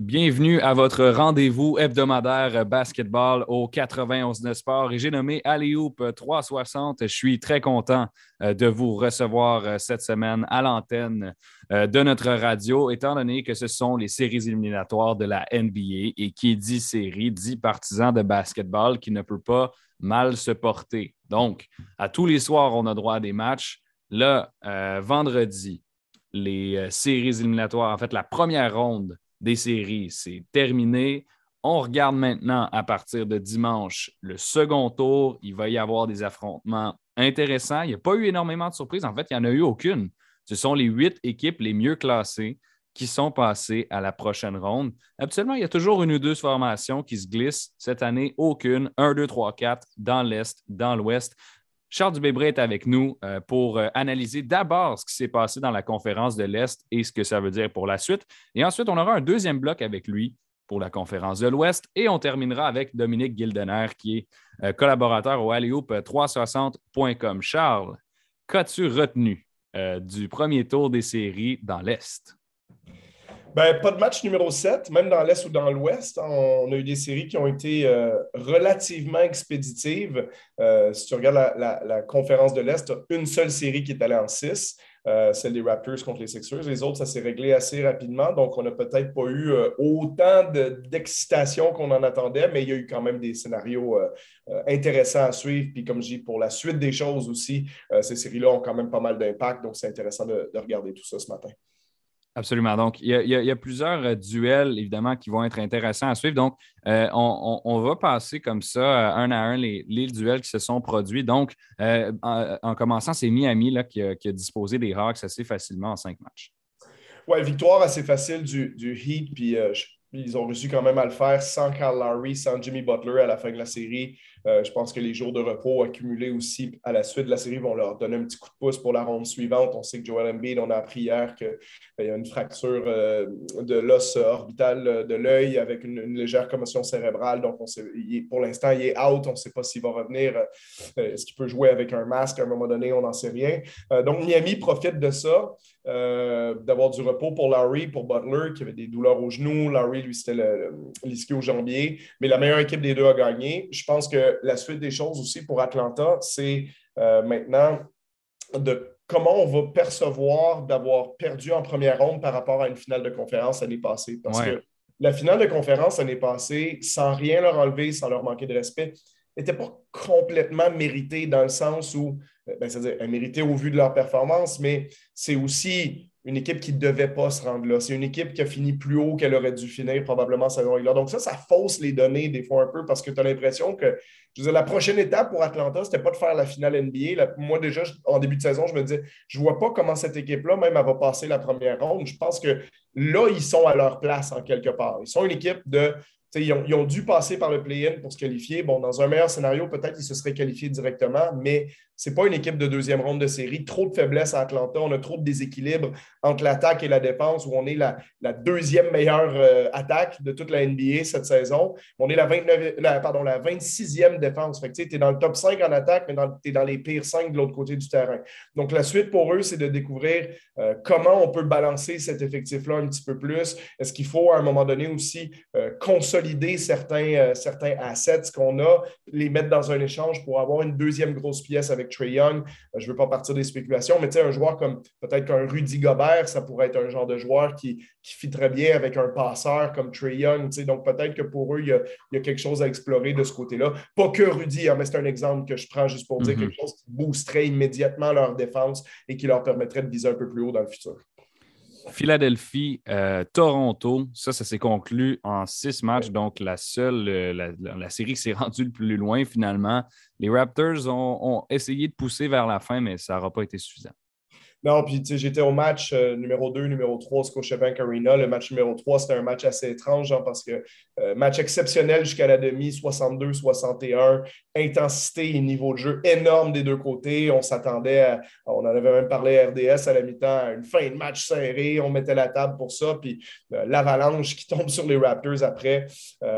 Bienvenue à votre rendez-vous hebdomadaire basketball au 91 Sport et j'ai nommé Alioup 360. Je suis très content euh, de vous recevoir euh, cette semaine à l'antenne euh, de notre radio, étant donné que ce sont les séries éliminatoires de la NBA et qui dit série dit partisan de basketball qui ne peut pas mal se porter. Donc, à tous les soirs, on a droit à des matchs. Là, vendredi, les séries éliminatoires, en fait, la première ronde des séries. C'est terminé. On regarde maintenant à partir de dimanche le second tour. Il va y avoir des affrontements intéressants. Il n'y a pas eu énormément de surprises. En fait, il n'y en a eu aucune. Ce sont les huit équipes les mieux classées qui sont passées à la prochaine ronde. Habituellement, il y a toujours une ou deux formations qui se glissent. Cette année, aucune. 1, 2, 3, 4 dans l'Est, dans l'Ouest. Charles Dubébré est avec nous euh, pour euh, analyser d'abord ce qui s'est passé dans la conférence de l'Est et ce que ça veut dire pour la suite. Et ensuite, on aura un deuxième bloc avec lui pour la conférence de l'Ouest. Et on terminera avec Dominique Gildener, qui est euh, collaborateur au Alleyhoop360.com. Charles, qu'as-tu retenu du premier tour des séries dans l'Est? Ben, pas de match numéro 7, même dans l'Est ou dans l'Ouest. On a eu des séries qui ont été euh, relativement expéditives. Euh, si tu regardes la, conférence de l'Est, une seule série qui est allée en 6, euh, celle des Raptors contre les Sixers. Les autres, ça s'est réglé assez rapidement. Donc, on n'a peut-être pas eu autant d'excitation qu'on en attendait, mais il y a eu quand même des scénarios intéressants à suivre. Puis, comme je dis, pour la suite des choses aussi, ces séries-là ont quand même pas mal d'impact. Donc, c'est intéressant de regarder tout ça ce matin. Absolument. Donc, il y, a, plusieurs euh, duels, évidemment, qui vont être intéressants à suivre. Donc, euh, on, va passer comme ça, euh, un à un, les, duels qui se sont produits. Donc, en, commençant, c'est Miami là, qui, a, disposé des Hawks assez facilement en cinq matchs. Oui, victoire assez facile du, du Heat. Puis, ils ont réussi quand même à le faire sans Carl Lowry, sans Jimmy Butler à la fin de la série. Euh, je pense que les jours de repos accumulés aussi à la suite de la série vont leur donner un petit coup de pouce pour la ronde suivante. On sait que Joel Embiid, on a appris hier qu'il euh, y a une fracture euh, de l'os orbital de l'œil avec une, légère commotion cérébrale. Donc, on sait, pour l'instant, il est out. On ne sait pas s'il va revenir. Est-ce qu'il peut jouer avec un masque à un moment donné? On n'en sait rien. donc, Miami profite de ça, d'avoir du repos pour Larry, pour Butler, qui avait des douleurs au genou. Larry, lui, c'était l'ischio jambier. Mais la meilleure équipe des deux a gagné. Je pense que la suite des choses aussi pour Atlanta, c'est euh, maintenant de comment on va percevoir d'avoir perdu en première ronde par rapport à une finale de conférence l'année passée. Parce que la finale de conférence l'année passée, sans rien leur enlever, sans leur manquer de respect, n'était pas complètement méritée dans le sens où, euh, ben, c'est-à-dire, méritée au vu de leur performance, mais c'est aussi une équipe qui ne devait pas se rendre là. C'est une équipe qui a fini plus haut qu'elle aurait dû finir probablement saison régulière. Donc ça, ça fausse les données des fois un peu parce que tu as l'impression que je veux dire, la prochaine étape pour Atlanta, ce n'était pas de faire la finale NBA. moi, déjà, en début de saison, je me disais, je ne vois pas comment cette équipe-là, même, elle va passer la première ronde. Je pense que là, ils sont à leur place en quelque part. Ils sont une équipe de ils ont, dû passer par le play-in pour se qualifier. Bon, dans un meilleur scénario, peut-être qu'ils se seraient qualifiés directement, mais n'est pas une équipe de deuxième ronde de série. Trop de faiblesses à Atlanta. On a trop de déséquilibre entre l'attaque et la défense, où on est la, deuxième meilleure euh, attaque de toute la NBA cette saison. On est la, 29, pardon, la 26e défense. tu es dans le top 5 en attaque, mais tu es dans les pires 5 de l'autre côté du terrain. Donc, la suite pour eux, c'est de découvrir euh, comment on peut balancer cet effectif-là un petit peu plus. Est-ce qu'il faut, à un moment donné, aussi euh, consolider certains, certains assets qu'on a, les mettre dans un échange pour avoir une deuxième grosse pièce avec Trey Young. Euh, je ne veux pas partir des spéculations, mais tu sais, un joueur comme peut-être qu'un Rudy Gobert, ça pourrait être un genre de joueur qui, qui fit très bien avec un passeur comme Trey Young. Donc peut-être que pour eux, il y, a, quelque chose à explorer de ce côté-là. Pas que Rudy, hein, mais c'est un exemple que je prends juste pour dire mm-hmm. quelque chose qui boosterait immédiatement leur défense et qui leur permettrait de viser un peu plus haut dans le futur. Philadelphie, euh, Toronto, ça, ça s'est conclu en six matchs, donc la seule, euh, la, série qui s'est rendue le plus loin finalement. Les Raptors ont, essayé de pousser vers la fin, mais ça n'aura pas été suffisant. Non, puis j'étais au match euh, numéro 2, numéro 3 au Scotiabank Arena. Le match numéro 3, c'était un match assez étrange hein, parce que euh, match exceptionnel jusqu'à la demi, 62-61, intensité et niveau de jeu énorme des deux côtés. On s'attendait à, on en avait même parlé à RDS à la mi-temps, à une fin de match serrée. On mettait la table pour ça, puis euh, l'avalanche qui tombe sur les Raptors après.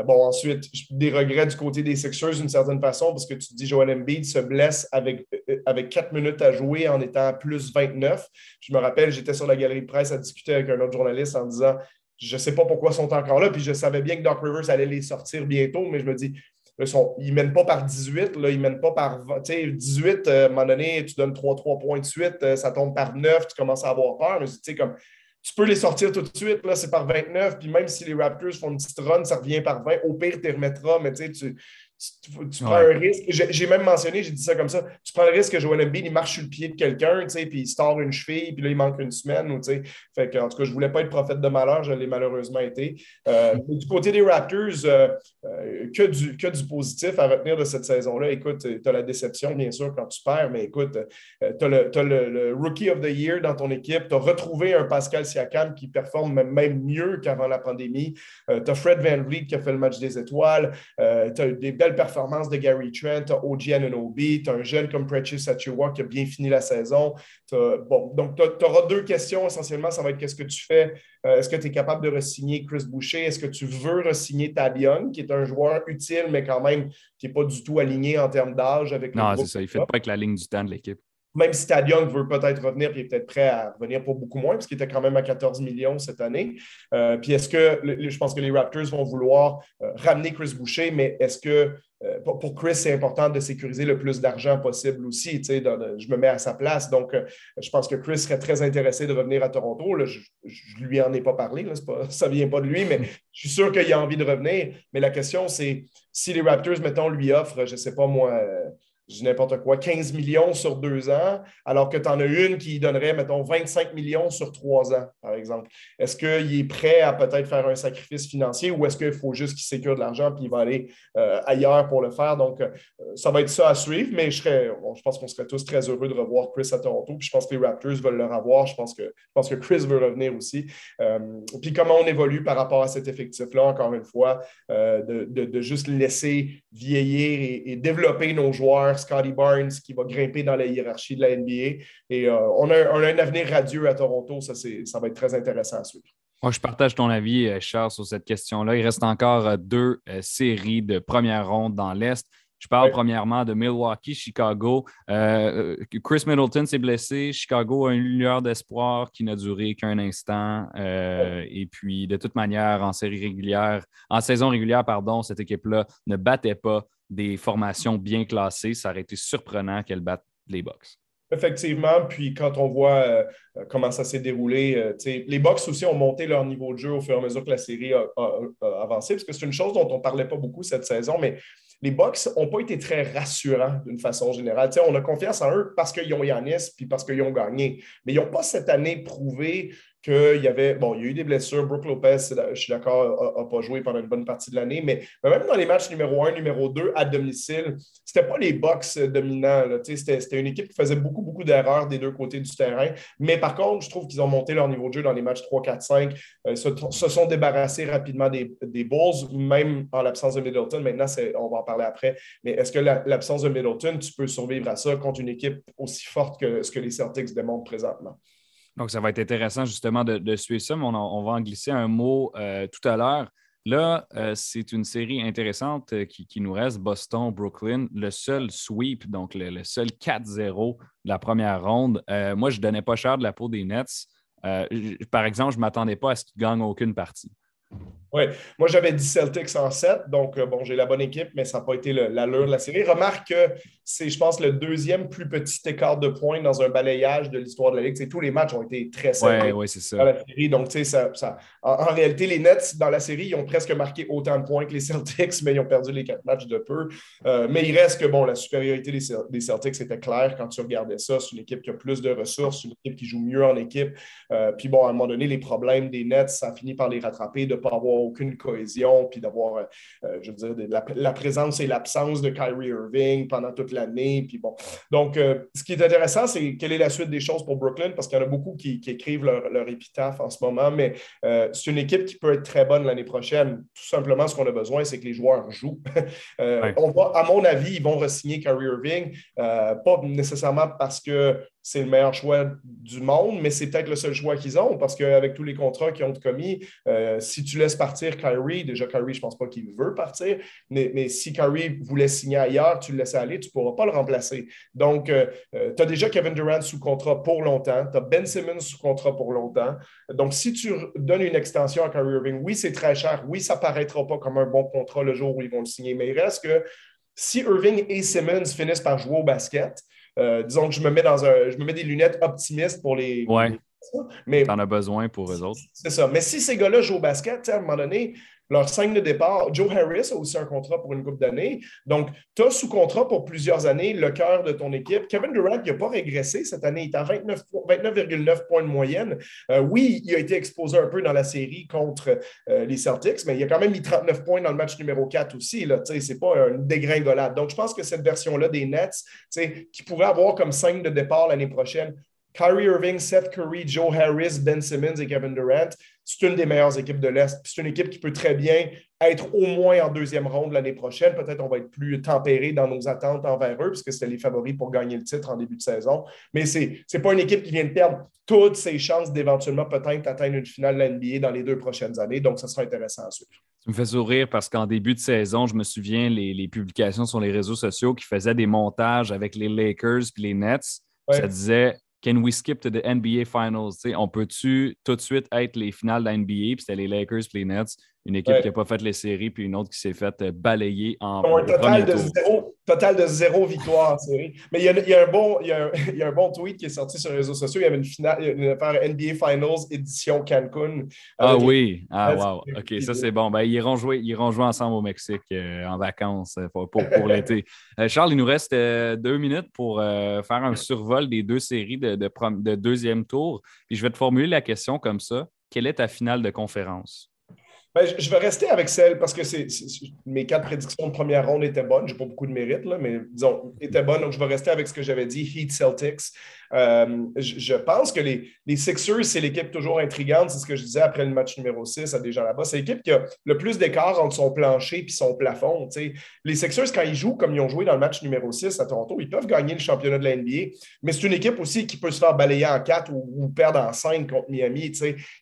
bon, ensuite, des regrets du côté des Sixers d'une certaine façon parce que tu te dis Joel Embiid se blesse avec, avec 4 minutes à jouer en étant plus 29. Je me rappelle, j'étais sur la galerie de presse à discuter avec un autre journaliste en disant je ne sais pas pourquoi ils sont encore là. Puis je savais bien que Doc Rivers allait les sortir bientôt, mais je me dis, ils ne mènent pas par 18, là, ils ne mènent pas par 18. Euh, à un moment donné, tu donnes 3-3 points de suite, euh, ça tombe par 9, tu commences à avoir peur. Mais comme, tu peux les sortir tout de suite, là, c'est par 29. Puis même si les Raptors font une petite run, ça revient par 20. Au pire, tu les remettras, mais tu, tu, prends un risque. J'ai même mentionné, j'ai dit ça comme ça. Tu prends le risque que Joel Embiid, il marche sur le pied de quelqu'un, puis il se une cheville, puis là, il manque une semaine. Ou, fait que, en tout cas, je ne voulais pas être prophète de malheur, je l'ai malheureusement été. Euh, du côté des Raptors, euh, euh, que, du, que du positif à retenir de cette saison-là. Écoute, tu as la déception, bien sûr, quand tu perds, mais écoute, tu as, le, Rookie of the Year dans ton équipe. Tu as retrouvé un Pascal Siakam qui performe même mieux qu'avant la pandémie. tu as Fred Van Vliet qui a fait le match des étoiles. tu as des belles performance de Gary Trent, tu as OG Anunobi, tu as un jeune comme Precious Achua qui a bien fini la saison. Bon, donc, tu auras deux questions essentiellement. Ça va être qu'est-ce que tu fais? Euh, est-ce que tu es capable de re-signer Chris Boucher? Est-ce que tu veux re-signer Tabion, qui est un joueur utile, mais quand même qui n'est pas du tout aligné en termes d'âge avec Non, c'est ça. Il ne fait pas avec la ligne du temps de l'équipe même si Tadion veut peut-être revenir, puis il est peut-être prêt à revenir pour beaucoup moins, parce qu'il était quand même à 14 millions cette année. Euh, puis est-ce que, je pense que les Raptors vont vouloir euh, ramener Chris Boucher, mais est-ce que euh, pour Chris, c'est important de sécuriser le plus d'argent possible aussi. je me mets à sa place. Donc, je pense que Chris serait très intéressé de revenir à Toronto. je ne lui en ai pas parlé, ça ne vient pas de lui, mais je suis sûr qu'il a envie de revenir. Mais la question, c'est si les Raptors, mettons, lui offrent, je ne sais pas moi, je n'importe quoi, 15 millions sur deux ans, alors que tu en as une qui donnerait, mettons, 25 millions sur trois ans, par exemple. Est-ce qu'il est prêt à peut-être faire un sacrifice financier ou est-ce qu'il faut juste qu'il sécure de l'argent puis il va aller euh, ailleurs pour le faire? Donc, euh, ça va être ça à suivre, mais je, serais, je pense qu'on serait tous très heureux de revoir Chris à Toronto. Puis je pense que les Raptors veulent le revoir. Je pense que, je pense que Chris veut revenir aussi. Euh, puis comment on évolue par rapport à cet effectif-là, encore une fois, de, de, juste laisser vieillir et développer nos joueurs Scotty Barnes qui va grimper dans la hiérarchie de la NBA. Et euh, on, a, un avenir radieux à Toronto. Ça, ça va être très intéressant à suivre. Moi, je partage ton avis, euh, Charles, sur cette question-là. Il reste encore euh, deux séries de première ronde dans l'Est. Je parle premièrement de Milwaukee, Chicago. Chris Middleton s'est blessé. Chicago a une lueur d'espoir qui n'a duré qu'un instant. Et puis, de toute manière, en série régulière, en saison régulière, pardon, cette équipe-là ne battait pas des formations bien classées, ça aurait été surprenant qu'elles battent les Bucks. Effectivement, puis quand on voit euh, comment ça s'est déroulé, euh, les Bucks aussi ont monté leur niveau de jeu au fur et à mesure que la série a, avancé, parce que c'est une chose dont on ne parlait pas beaucoup cette saison, mais les Bucks n'ont pas été très rassurants d'une façon générale. on a confiance en eux parce qu'ils ont Yanis puis parce qu'ils ont gagné, mais ils n'ont pas cette année prouvé qu'il y avait, bon, il y a eu des blessures. Brooke Lopez, je suis d'accord, n'a pas joué pendant une bonne partie de l'année, mais, même dans les matchs numéro 1, numéro 2 à domicile, ce n'était pas les box dominants. C'était une équipe qui faisait beaucoup, beaucoup d'erreurs des deux côtés du terrain. Mais par contre, je trouve qu'ils ont monté leur niveau de jeu dans les matchs 3, 4, 5, se, se, sont débarrassés rapidement des, des Bulls, même en l'absence de Middleton. Maintenant, on va en parler après. Mais est-ce que l'absence de Middleton, tu peux survivre à ça contre une équipe aussi forte que ce que les Celtics démontrent présentement? Donc, ça va être intéressant justement de, suivre ça, mais on, va en glisser un mot euh, tout à l'heure. Là, euh, c'est une série intéressante euh, qui, nous reste, Boston-Brooklyn, le seul sweep, donc le, seul 4-0 de la première ronde. moi, je ne donnais pas cher de la peau des Nets. par exemple, je ne m'attendais pas à ce qu'ils gagnent aucune partie. Oui, moi j'avais dit Celtics en 7, donc bon, j'ai la bonne équipe, mais ça n'a pas été l'allure de la série. Remarque que c'est, je pense, le deuxième plus petit écart de points dans un balayage de l'histoire de la Ligue. tous les matchs ont été très serrés ouais, dans la série. Donc, ça, ça en, réalité, les Nets, dans la série, ils ont presque marqué autant de points que les Celtics, mais ils ont perdu les quatre matchs de peu. Euh, mais il reste que, bon, la supériorité des, Celtics était claire quand tu regardais ça. C'est une équipe qui a plus de ressources, une équipe qui joue mieux en équipe. Euh, puis, bon, à un moment donné, les problèmes des Nets, ça a fini par les rattraper, de ne pas avoir aucune cohésion, puis d'avoir, euh, je veux dire, la, la présence et l'absence de Kyrie Irving pendant toute l'année. Puis bon. Donc, euh, ce qui est intéressant, c'est quelle est la suite des choses pour Brooklyn, parce qu'il y en a beaucoup qui, écrivent leur, épitaphe en ce moment, mais euh, c'est une équipe qui peut être très bonne l'année prochaine. Tout simplement, ce qu'on a besoin, c'est que les joueurs jouent. Euh, on va, à mon avis, ils vont re-signer Kyrie Irving, pas nécessairement parce que c'est le meilleur choix du monde, mais c'est peut-être le seul choix qu'ils ont parce qu'avec tous les contrats qu'ils ont commis, euh, si tu laisses partir Kyrie, déjà Kyrie, je ne pense pas qu'il veut partir, mais, si Kyrie voulait signer ailleurs, tu le laisses aller, tu ne pourras pas le remplacer. Donc, euh, euh, tu as déjà Kevin Durant sous contrat pour longtemps, tu as Ben Simmons sous contrat pour longtemps. Donc, si tu donnes une extension à Kyrie Irving, oui, c'est très cher, oui, ça ne paraîtra pas comme un bon contrat le jour où ils vont le signer, mais il reste que si Irving et Simmons finissent par jouer au basket, euh, disons que je me mets dans un, je me mets des lunettes optimistes pour les. Ouais. mais en as besoin pour eux autres. C'est ça. Mais si ces gars-là jouent au basket, à un moment donné, leur 5 de départ, Joe Harris a aussi un contrat pour une coupe d'années. Donc, tu as sous contrat pour plusieurs années le cœur de ton équipe. Kevin Durant, il n'a pas régressé cette année. Il est à 29,9 points de moyenne. Euh, oui, il a été exposé un peu dans la série contre euh, les Celtics, mais il a quand même mis 39 points dans le match numéro 4 aussi. Ce n'est pas une dégringolade. Donc, je pense que cette version-là des Nets, qui pourrait avoir comme 5 de départ l'année prochaine, Kyrie Irving, Seth Curry, Joe Harris, Ben Simmons et Kevin Durant, c'est une des meilleures équipes de l'Est. C'est une équipe qui peut très bien être au moins en deuxième ronde l'année prochaine. Peut-être on va être plus tempéré dans nos attentes envers eux, puisque c'était les favoris pour gagner le titre en début de saison. Mais ce n'est pas une équipe qui vient de perdre toutes ses chances d'éventuellement peut-être atteindre une finale de la NBA dans les deux prochaines années. Donc, ça sera intéressant à suivre. Ça me fait sourire parce qu'en début de saison, je me souviens les, publications sur les réseaux sociaux qui faisaient des montages avec les Lakers et les Nets. Ça disait Can we skip to the NBA Finals? on peut-tu tout de suite être les finales de la NBA? Puis c'était les Lakers les Nets? Une équipe qui n'a pas fait les séries, puis une autre qui s'est fait euh, balayer en. Un total de, zéro, total de zéro victoire en série. Mais il y, a, un bon, il, y a il y a un bon tweet qui est sorti sur les réseaux sociaux. Il y avait une finale, une affaire NBA Finals édition Cancun. Ah oui, ah wow. OK, ça c'est bon. Ben, ils, iront jouer, ils iront jouer ensemble au Mexique euh, en vacances euh, pour, pour, l'été. Charles, il nous reste deux minutes pour faire un survol des deux séries de, de, de deuxième tour. Puis je vais te formuler la question comme ça. Quelle est ta finale de conférence? Ben, je vais rester avec celle parce que mes quatre prédictions de première ronde étaient bonnes. Je n'ai pas beaucoup de mérite, là, mais disons, étaient bonnes. Donc, je vais rester avec ce que j'avais dit, Heat Celtics. Euh, je, pense que les, les Sixers, c'est l'équipe toujours intrigante. C'est ce que je disais après le match numéro 6 à déjà là-bas. C'est l'équipe qui a le plus d'écart entre son plancher et son plafond. Les Sixers, quand ils jouent comme ils ont joué dans le match numéro 6 à Toronto, ils peuvent gagner le championnat de la NBA. Mais c'est une équipe aussi qui peut se faire balayer en 4 ou, perdre en 5 contre Miami.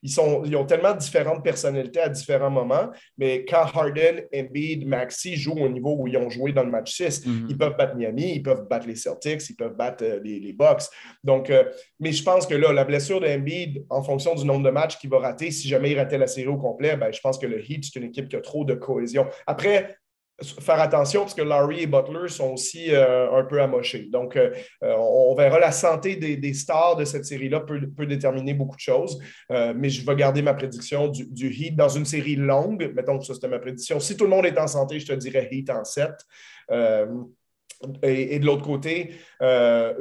Ils, sont, ils ont tellement différentes personnalités à différents moments. Mais quand Harden, Embiid, Maxi jouent au niveau où ils ont joué dans le match 6, mm-hmm. ils peuvent battre Miami, ils peuvent battre les Celtics, ils peuvent battre euh, les, les Bucks. Donc, euh, mais je pense que là, la blessure d'Embiid, en fonction du nombre de matchs qu'il va rater, si jamais il ratait la série au complet, ben, je pense que le Heat, c'est une équipe qui a trop de cohésion. Après, faire attention parce que Larry et Butler sont aussi euh, un peu amochés. Donc, euh, on verra la santé des, stars de cette série-là peut, déterminer beaucoup de choses. mais je vais garder ma prédiction du, du, Heat dans une série longue. Mettons que ça, c'était ma prédiction. Si tout le monde est en santé, je te dirais Heat en 7. Et, de l'autre côté, euh,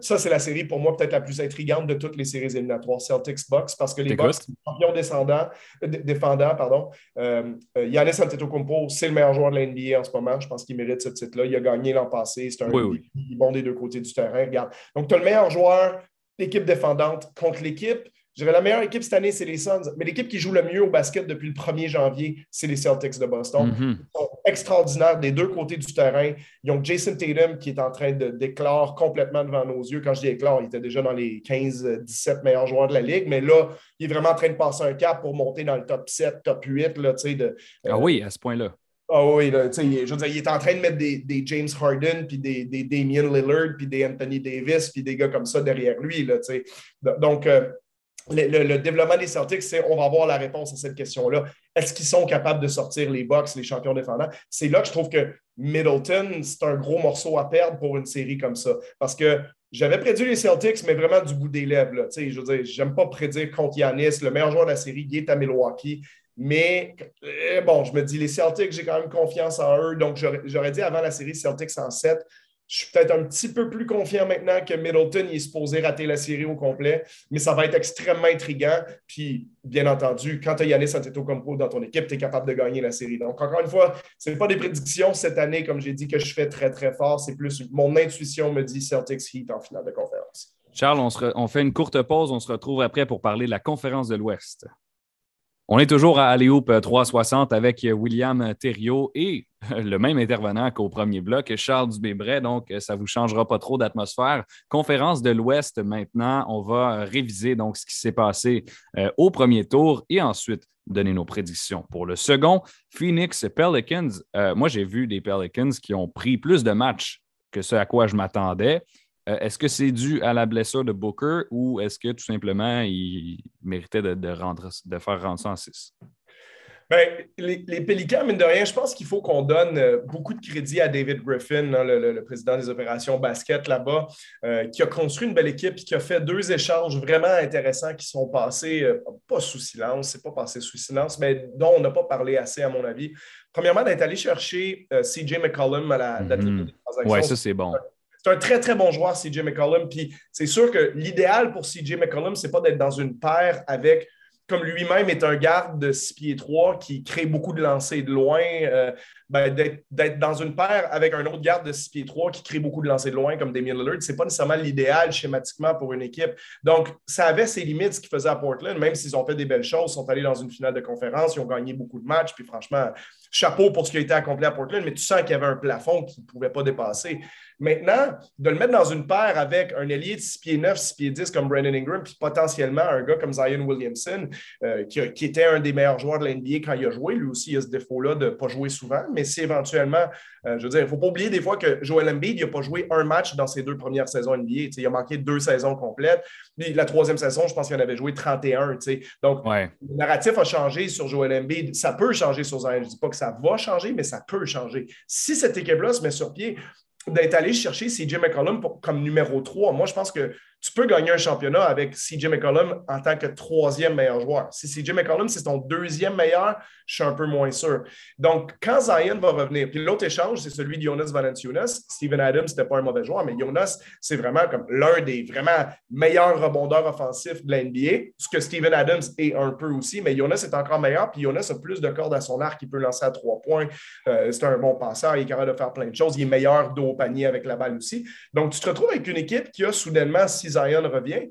ça, c'est la série pour moi peut-être la plus intrigante de toutes les séries éliminatoires, Celtics Box, parce que les Bucks, champions descendants, défendants, pardon, euh, euh, Yannis Antetokounmpo, c'est le meilleur joueur de la NBA en ce moment. Je pense qu'il mérite ce titre-là. Il a gagné l'an passé. C'est un bon des deux côtés du terrain. Regarde. Donc, tu as le meilleur joueur, l'équipe défendante contre l'équipe je dirais la meilleure équipe cette année, c'est les Suns. Mais l'équipe qui joue le mieux au basket depuis le 1er janvier, c'est les Celtics de Boston. Mm-hmm. Ils sont extraordinaires des deux côtés du terrain. Ils ont Jason Tatum qui est en train de déclarer complètement devant nos yeux. Quand je dis éclore, il était déjà dans les 15-17 meilleurs joueurs de la Ligue. Mais là, il est vraiment en train de passer un cap pour monter dans le top 7, top 8. Là, de, ah oui, à ce point-là. Ah oui, là, je veux dire, il est en train de mettre des, des James Harden, puis des, des, Damian Lillard, puis des Anthony Davis, puis des gars comme ça derrière lui. Là, Donc, euh, le, développement des Celtics, c'est on va avoir la réponse à cette question-là. Est-ce qu'ils sont capables de sortir les Bucks, les champions défendants? C'est là que je trouve que Middleton, c'est un gros morceau à perdre pour une série comme ça. Parce que j'avais prédit les Celtics, mais vraiment du bout des lèvres. Je veux dire, j'aime pas prédire contre Yanis. Le meilleur joueur de la série, il est à Milwaukee. Mais euh, bon, je me dis, les Celtics, j'ai quand même confiance en eux. Donc, j'aurais dit avant la série Celtics en 7. Je suis peut-être un petit peu plus confiant maintenant que Middleton il est supposé rater la série au complet, mais ça va être extrêmement intriguant. Puis, bien entendu, quand tu as Yannis Antetokounmpo dans ton équipe, tu es capable de gagner la série. Donc, encore une fois, ce n'est pas des prédictions cette année, comme j'ai dit, que je fais très, très fort. C'est plus mon intuition me dit Celtics Heat en finale de conférence. Charles, on, on fait une courte pause. On se retrouve après pour parler de la conférence de l'Ouest. On est toujours à Aléoupe 360 avec William Thériault et le même intervenant qu'au premier bloc, Charles Dubébret. Donc, ça ne vous changera pas trop d'atmosphère. Conférence de l'Ouest maintenant. On va réviser donc ce qui s'est passé euh, au premier tour et ensuite donner nos prédictions. Pour le second, Phoenix Pelicans. Euh, moi, j'ai vu des Pelicans qui ont pris plus de matchs que ce à quoi je m'attendais. Euh, est-ce que c'est dû à la blessure de Booker ou est-ce que tout simplement il méritait de, rendre, de faire rendre ça en 6? Ben, les, les, Pélicans, mine de rien, je pense qu'il faut qu'on donne euh, beaucoup de crédit à David Griffin, hein, le, président des opérations basket là-bas, euh, qui a construit une belle équipe et qui a fait deux échanges vraiment intéressants qui sont passés, pas sous silence, c'est pas passé sous silence, mais dont on n'a pas parlé assez, à mon avis. Premièrement, d'être allé chercher CJ McCollum à la, date mm Oui, ça, c'est bon. C'est un très, très bon joueur, CJ McCollum. Puis c'est sûr que l'idéal pour CJ McCollum, c'est pas d'être dans une paire avec, comme lui-même est un garde de 6 pieds 3 qui crée beaucoup de lancers de loin, euh, ben, d'être dans une paire avec un autre garde de 6 pieds 3 qui crée beaucoup de lancers de loin, comme Damien Lillard, ce n'est pas nécessairement l'idéal schématiquement pour une équipe. Donc, ça avait ses limites, ce qu'ils faisaient à Portland, même s'ils ont fait des belles choses, sont allés dans une finale de conférence, ils ont gagné beaucoup de matchs, puis franchement, chapeau pour ce qui a été accompli à Portland, mais tu sens qu'il y avait un plafond qu'ils ne pouvaient pas dépasser. Maintenant, de le mettre dans une paire avec un ailier de 6 pieds 9, 6 pieds 10 comme Brandon Ingram, puis potentiellement un gars comme Zion Williamson, euh, qui, était un des meilleurs joueurs de l'NBA quand il a joué. Lui aussi, il a ce défaut-là de ne pas jouer souvent, mais si éventuellement, euh, je veux dire, il ne faut pas oublier des fois que Joel Embiid n'a pas joué un match dans ses deux premières saisons NBA. il a manqué deux saisons complètes. la troisième saison, je pense qu'il en avait joué 31. Donc, le narratif a changé sur Joel Embiid. Ça peut changer sur Zion. Je ne dis pas que ça va changer, mais ça peut changer. Si cette équipe-là se met sur pied, d'être allé chercher CJ McCollum comme numéro 3. Moi, je pense que tu peux gagner un championnat avec CJ McCollum en tant que troisième meilleur joueur. Si CJ McCollum, c'est ton deuxième meilleur, je suis un peu moins sûr. Donc, quand Zion va revenir, puis l'autre échange, c'est celui de Jonas Valanciunas. Steven Adams, c'était pas un mauvais joueur, mais Jonas, c'est vraiment comme l'un des vraiment meilleurs rebondeurs offensifs de l'NBA, ce que Steven Adams est un peu aussi, mais Jonas est encore meilleur, puis Jonas a plus de cordes à son arc, il peut lancer à trois points. Euh, c'est un bon passeur, il est capable de faire plein de choses, il est meilleur dos au panier avec la balle aussi. Donc, tu te retrouves avec une équipe qui a soudainement six Zion revient.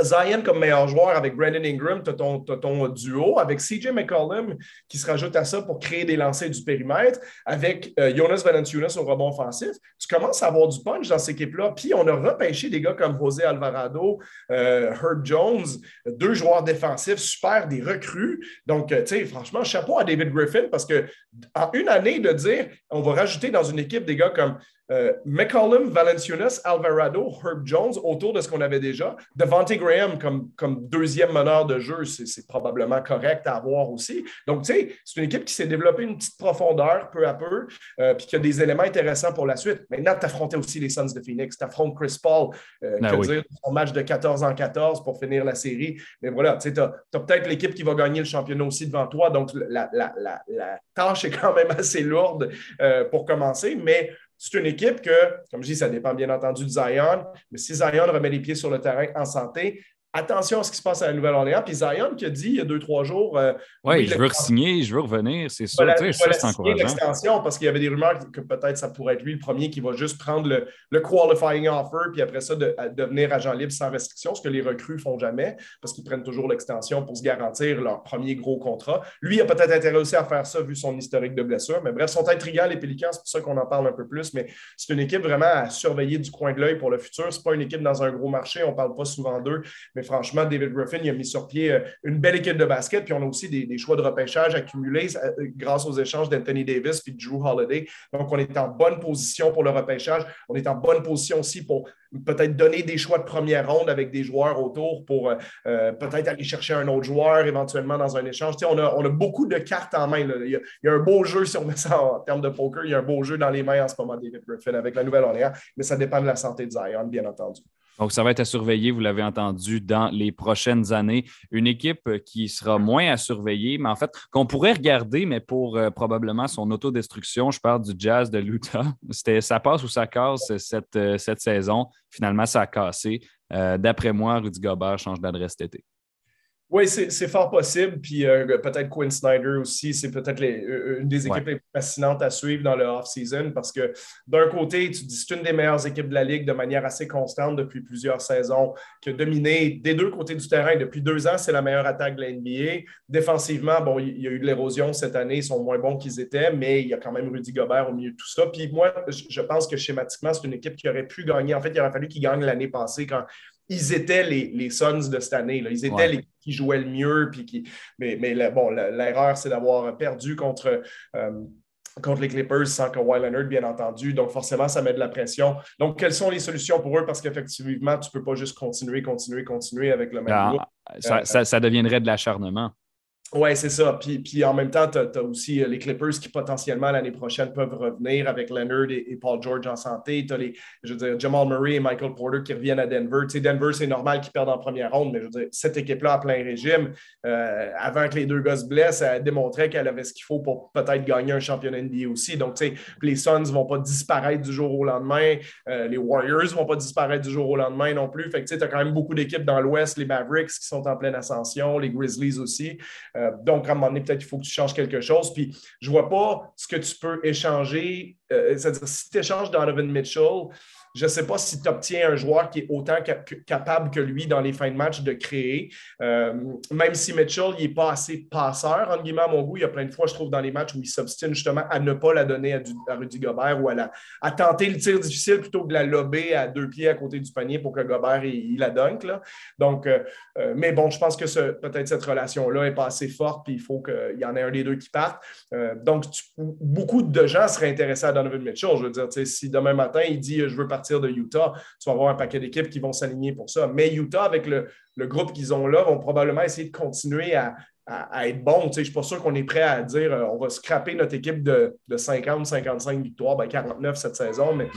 Zion comme meilleur joueur avec Brandon Ingram, tu as, ton duo, avec CJ McCollum qui se rajoute à ça pour créer des lancers du périmètre, avec euh, Jonas Valanciunas au rebond offensif. Tu commences à avoir du punch dans cette équipe-là. Puis on a repêché des gars comme José Alvarado, euh, Herb Jones, deux joueurs défensifs super, des recrues. Donc, euh, tu sais, franchement, chapeau à David Griffin parce que en une année de dire on va rajouter dans une équipe des gars comme euh, McCollum, Valenciunas, Alvarado, Herb Jones autour de ce qu'on avait déjà. Devante Graham comme, comme deuxième meneur de jeu, c'est probablement correct à avoir aussi. Donc, tu sais, c'est une équipe qui s'est développée une petite profondeur peu à peu, euh, puis qui a des éléments intéressants pour la suite. Maintenant, tu affrontais aussi les Suns de Phoenix, tu affrontes Chris Paul, euh, ah dire, son match de 14 en 14 pour finir la série. Mais voilà, tu sais, tu as, peut-être l'équipe qui va gagner le championnat aussi devant toi. Donc, la, la, la, la tâche est quand même assez lourde pour commencer, mais c'est une équipe que, comme je dis, ça dépend bien entendu de Zion, mais si Zion remet les pieds sur le terrain en santé, attention à ce qui se passe à la Nouvelle-Orléans. Puis Zion qui a dit il y a deux, trois jours. Euh, oui, je veux re-signer, je veux revenir, c'est sûr. ça, c'est encourageant. l'extension parce qu'il y avait des rumeurs que peut-être ça pourrait être lui le premier qui va juste prendre le, qualifying offer, puis après ça, de, devenir agent libre sans restriction, ce que les recrues font jamais, parce qu'ils prennent toujours l'extension pour se garantir leur premier gros contrat. Lui a peut-être intérêt aussi à faire ça vu son historique de blessure. Mais bref, sont intrigants les Pélicans, c'est pour ça qu'on en parle un peu plus. Mais c'est une équipe vraiment à surveiller du coin de l'œil pour le futur. Ce n'est pas une équipe dans un gros marché, on ne parle pas souvent d'eux. Mais franchement, David Griffin il a mis sur pied euh, une belle équipe de basket. Puis on a aussi des, choix de repêchage accumulés euh, grâce aux échanges d'Anthony Davis et Drew Holiday. Donc, on est en bonne position pour le repêchage. On est en bonne position aussi pour peut-être donner des choix de première ronde avec des joueurs autour pour euh, peut-être aller chercher un autre joueur éventuellement dans un échange. on, a, on, a, beaucoup de cartes en main. Il, y a, un beau jeu, si on met ça en termes de poker, il y a un beau jeu dans les mains en ce moment, David Griffin, avec la Nouvelle-Orléans, mais ça dépend de la santé de Zion, bien entendu. Donc, ça va être à surveiller, vous l'avez entendu, dans les prochaines années. Une équipe qui sera moins à surveiller, mais en fait, qu'on pourrait regarder, mais pour euh, probablement son autodestruction. Je parle du Jazz de l'Utah. Ça passe ou ça casse cette, euh, cette saison. Finalement, ça a cassé. Euh, d'après moi, Rudy Gobert change d'adresse cet été. Oui, c'est fort possible. Puis euh, peut-être Quinn Snyder aussi, c'est peut-être euh, une des équipes les plus fascinantes à suivre dans le off-season parce que d'un côté, tu dis c'est une des meilleures équipes de la Ligue de manière assez constante depuis plusieurs saisons, qui a dominé des deux côtés du terrain. Depuis deux ans, c'est la meilleure attaque de la NBA. Défensivement, bon, il y a eu de l'érosion cette année, ils sont moins bons qu'ils étaient, mais il y a quand même Rudy Gobert au milieu de tout ça. Puis moi, je pense que schématiquement, c'est une équipe qui aurait pu gagner. En fait, il aurait fallu qu'ils gagnent l'année passée quand ils étaient les, les Suns de cette année. Là. Ils étaient les qui jouaient le mieux. Puis qui... Mais, mais bon, l'erreur, c'est d'avoir perdu contre. Euh, contre les Clippers sans Kawhi Leonard, bien entendu. Donc, forcément, ça met de la pression. Donc, quelles sont les solutions pour eux? Parce qu'effectivement, tu ne peux pas juste continuer, continuer, continuer avec le même ça, ça, ça, deviendrait de l'acharnement. Oui, c'est ça. Puis, puis, en même temps, tu as, aussi euh, les Clippers qui potentiellement l'année prochaine peuvent revenir avec Leonard et, Paul George en santé. Tu as les, je veux dire, Jamal Murray et Michael Porter qui reviennent à Denver. Tu sais, Denver, c'est normal qu'ils perdent en première ronde, mais je veux dire, cette équipe-là à plein régime, euh, avant que les deux gars se blessent, elle démontrait qu'elle avait ce qu'il faut pour peut-être gagner un championnat NBA aussi. Donc, tu sais, les Suns ne vont pas disparaître du jour au lendemain. Euh, les Warriors ne vont pas disparaître du jour au lendemain non plus. Fait que tu sais, as quand même beaucoup d'équipes dans l'Ouest, les Mavericks qui sont en pleine ascension, les Grizzlies aussi. Donc, à un moment donné, peut-être qu'il faut que tu changes quelque chose. Puis, je ne vois pas ce que tu peux échanger. Euh, c'est-à-dire, si tu échanges Donovan Mitchell, je ne sais pas si tu obtiens un joueur qui est autant capable que lui dans les fins de match de créer. Euh, même si Mitchell n'est pas assez passeur, en guillemets, à mon goût, il y a plein de fois, je trouve, dans les matchs où il s'obstine justement à ne pas la donner à, Rudy Gobert ou à, tenter le tir difficile plutôt que de la lober à deux pieds à côté du panier pour que Gobert il, la dunk. Là. Donc, euh, euh, mais bon, je pense que peut-être cette relation-là n'est pas assez forte, puis il faut qu'il y en ait un des deux qui parte. donc, beaucoup de gens seraient intéressés à Donovan Mitchell. Je veux dire, si demain matin, il dit je veux partir de Utah, tu vas avoir un paquet d'équipes qui vont s'aligner pour ça. Mais Utah, avec le, groupe qu'ils ont là, vont probablement essayer de continuer à, être bon. je ne suis pas sûr qu'on est prêt à dire euh, on va scraper notre équipe de, 50, 55 victoires, ben 49 cette saison, mais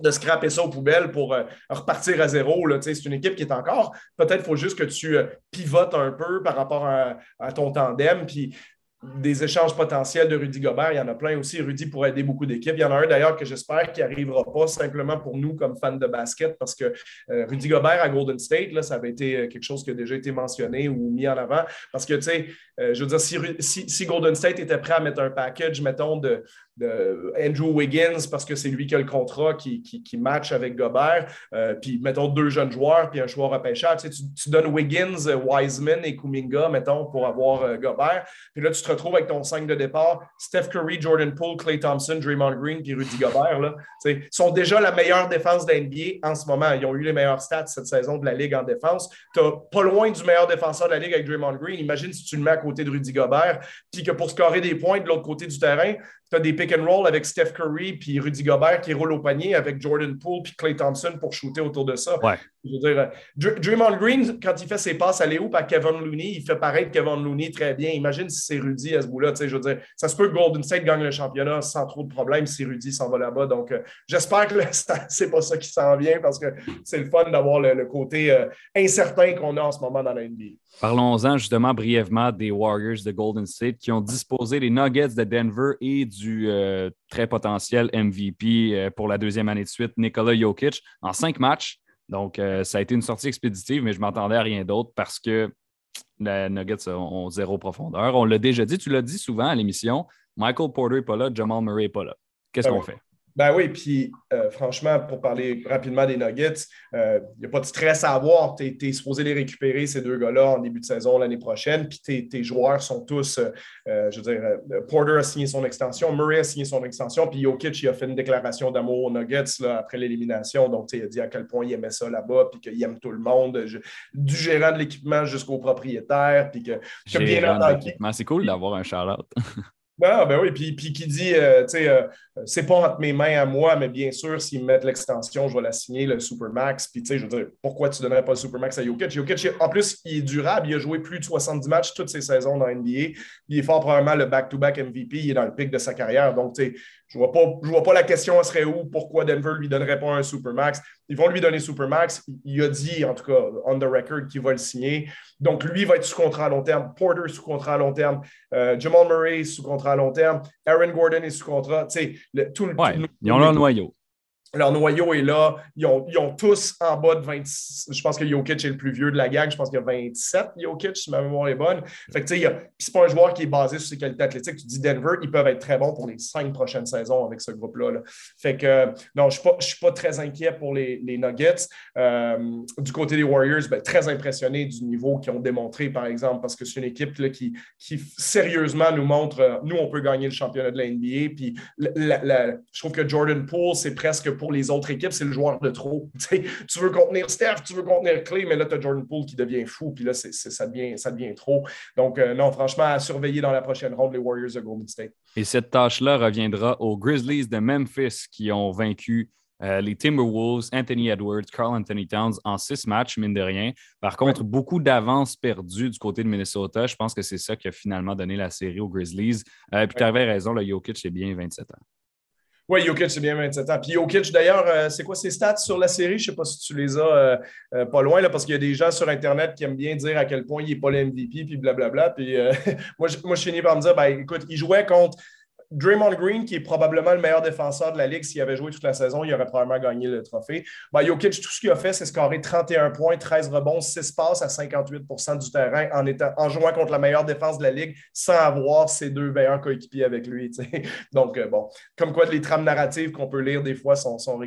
de scraper ça aux poubelles pour euh, repartir à zéro. C'est une équipe qui est encore. Peut-être qu'il faut juste que tu euh, pivotes un peu par rapport à, à ton tandem. Puis des échanges potentiels de Rudy Gobert. Il y en a plein aussi. Rudy pourrait aider beaucoup d'équipes. Il y en a un d'ailleurs que j'espère qui n'arrivera pas simplement pour nous comme fans de basket parce que euh, Rudy Gobert à Golden State, là, ça avait été euh, quelque chose qui a déjà été mentionné ou mis en avant. Parce que, tu sais, euh, je veux dire, si, Golden State était prêt à mettre un package, mettons, de, de Andrew Wiggins parce que c'est lui qui a le contrat qui, qui, match avec Gobert. Euh, puis, mettons, deux jeunes joueurs, puis un repêchage. Tu, sais, tu, donnes Wiggins, Wiseman et Kuminga, mettons, pour avoir euh, Gobert. Puis là, tu te retrouves avec ton 5 de départ, Steph Curry, Jordan Poole, Clay Thompson, Draymond Green, puis Rudy Gobert. Là, sont déjà la meilleure défense de NBA en ce moment. Ils ont eu les meilleurs stats cette saison de la Ligue en défense. Tu pas loin du meilleur défenseur de la Ligue avec Draymond Green. Imagine si tu le mets à côté de Rudy Gobert, puis que pour scorer des points de l'autre côté du terrain, tu as des pick and roll avec Steph Curry puis Rudy Gobert qui roule au panier avec Jordan Poole puis Clay Thompson pour shooter autour de ça. Je veux dire, euh, Draymond Green, quand il fait ses passes à Léo à Kevin Looney, il fait paraître Kevin Looney très bien. Imagine si c'est Rudy à ce bout-là. Je veux dire, ça se peut que Golden State gagne le championnat sans trop de problèmes si Rudy s'en va là-bas. Donc, euh, j'espère que c'est pas ça qui s'en vient parce que c'est le fun d'avoir le, côté euh, incertain qu'on a en ce moment dans la NBA. Parlons-en justement brièvement des Warriors de Golden State qui ont disposé les Nuggets de Denver et du très potentiel MVP pour la deuxième année de suite, Nikola Jokic, en cinq matchs. Donc, euh, ça a été une sortie expéditive, mais je m'attendais à rien d'autre parce que les Nuggets ont, zéro profondeur. On l'a déjà dit, tu l'as dit souvent à l'émission, Michael Porter n'est pas là, Jamal Murray n'est pas là. Qu'est-ce ah qu'on fait? Ben oui, puis euh, franchement, pour parler rapidement des Nuggets, il euh, n'y a pas de stress à avoir. Tu es, supposé les récupérer, ces deux gars-là, en début de saison l'année prochaine. Puis tes, joueurs sont tous, euh, je veux dire, Porter a signé son extension, Murray a signé son extension, puis Jokic il a fait une déclaration d'amour aux Nuggets là, après l'élimination. Donc, il a dit à quel point il aimait ça là-bas, puis qu'il aime tout le monde, du gérant de l'équipement jusqu'au propriétaire. Puis que, C'est cool d'avoir un shout-out. Ah, ben oui, puis, puis qui dit, euh, tu sais, euh, c'est pas entre mes mains à moi, mais bien sûr, s'ils mettent l'extension, je vais la signer, le Supermax. Puis, tu sais, je veux dire, pourquoi tu ne donnerais pas le Supermax à Jokic? Jokic, en plus, il est durable, il a joué plus de 70 matchs toutes ses saisons dans NBA. Il est fort probablement le back-to-back MVP, il est dans le pic de sa carrière. Donc, tu sais, je ne vois, pas, vois pas la question serait où, pourquoi Denver ne lui donnerait pas un Supermax. Ils vont lui donner Supermax. Il a dit, en tout cas, on the record, qu'il va le signer. Donc, lui va être sous contrat à long terme. Porter sous contrat à long terme. Euh, Jamal Murray sous contrat à long terme. Aaron Gordon est sous contrat. Tu sais, tout, ouais, ils ont leur noyau. Leur noyau est là. Ils ont, tous en bas de 26. Je pense que Jokic est le plus vieux de la gang. Je pense qu'il y a 27 Jokic, si ma mémoire est bonne. Fait que, tu sais, c'est pas un joueur qui est basé sur ses qualités athlétiques. Tu dis Denver, ils peuvent être très bons pour les cinq prochaines saisons avec ce groupe-là. Fait que, non, je ne suis, pas très inquiet pour les, Nuggets. Euh, du côté des Warriors, ben, très impressionné du niveau qu'ils ont démontré, par exemple, parce que c'est une équipe qui, sérieusement nous montre, euh, nous, on peut gagner le championnat de la NBA. Puis, je trouve que Jordan Poole, c'est presque pour les autres équipes, c'est le joueur de trop. tu veux contenir Steph, tu veux contenir Clay, mais là, tu as Jordan Poole qui devient fou, puis là, ça, devient, ça devient trop. Donc, euh, non, franchement, à surveiller dans la prochaine ronde les Warriors de Golden State. Et cette tâche-là reviendra aux Grizzlies de Memphis qui ont vaincu euh, les Timberwolves, Anthony Edwards, Carl Anthony Towns en six matchs, mine de rien. Par contre, beaucoup d'avances perdues du côté de Minnesota. Je pense que c'est ça qui a finalement donné la série aux Grizzlies. Euh, puis tu avais raison, le Jokic, c'est bien 27 ans. Oui, Jokic, c'est bien 27 ans. Puis Jokic, d'ailleurs, euh, c'est quoi ses stats sur la série? Je ne sais pas si tu les as euh, euh, pas loin, là, parce qu'il y a des gens sur Internet qui aiment bien dire à quel point il n'est pas le MVP, puis blablabla. Puis moi, je, moi, je finis par me dire, ben, écoute, il jouait contre Draymond Green, qui est probablement le meilleur défenseur de la Ligue, s'il avait joué toute la saison, il aurait probablement gagné le trophée. Ben, Jokic, tout ce qu'il a fait, c'est scorer 31 points, 13 rebonds, 6 passes à 58% du terrain en, étant, en jouant contre la meilleure défense de la Ligue sans avoir ses deux meilleurs coéquipiers avec lui. Donc, euh, bon, comme quoi les trames narratives qu'on peut lire des fois sont, sont.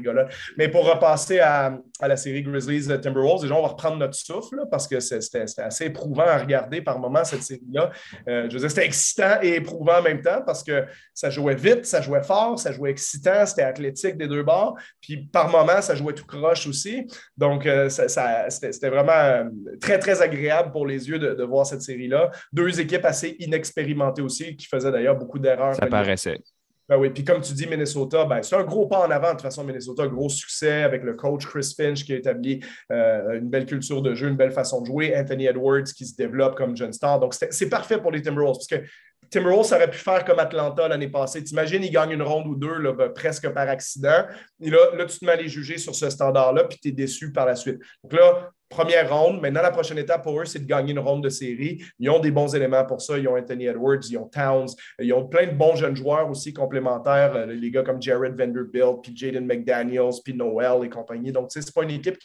Mais pour repasser à, la série Grizzlies Timberwolves, déjà, on va reprendre notre souffle parce que c'était assez éprouvant à regarder par moment cette série-là. Euh, je veux dire, c'était excitant et éprouvant en même temps parce que ça jouait vite, ça jouait fort, ça jouait excitant, c'était athlétique des deux bords. Puis par moments, ça jouait tout croche aussi. Donc, euh, c'était vraiment euh, très, très agréable pour les yeux de, voir cette série-là. Deux équipes assez inexpérimentées aussi, qui faisaient d'ailleurs beaucoup d'erreurs. Ça paraissait. Ben oui, puis comme tu dis, Minnesota, ben, c'est un gros pas en avant. De toute façon, Minnesota, gros succès avec le coach Chris Finch qui a établi euh, une belle culture de jeu, une belle façon de jouer. Anthony Edwards qui se développe comme jeune star. Donc, c'est parfait pour les Timberwolves parce que Timberwolves aurait pu faire comme Atlanta l'année passée. T'imagines, ils gagnent une ronde ou deux ben, presque par accident. Et là, là, tu te mets à les juger sur ce standard-là, puis tu es déçu par la suite. Donc là, première ronde. Maintenant, la prochaine étape pour eux, c'est de gagner une ronde de série. Ils ont des bons éléments pour ça. Ils ont Anthony Edwards, ils ont Towns, ils ont plein de bons jeunes joueurs aussi complémentaires. Euh, les gars comme Jared Vanderbilt, puis Jaden McDaniels, puis Noel et compagnie. Donc, ce n'est pas une équipe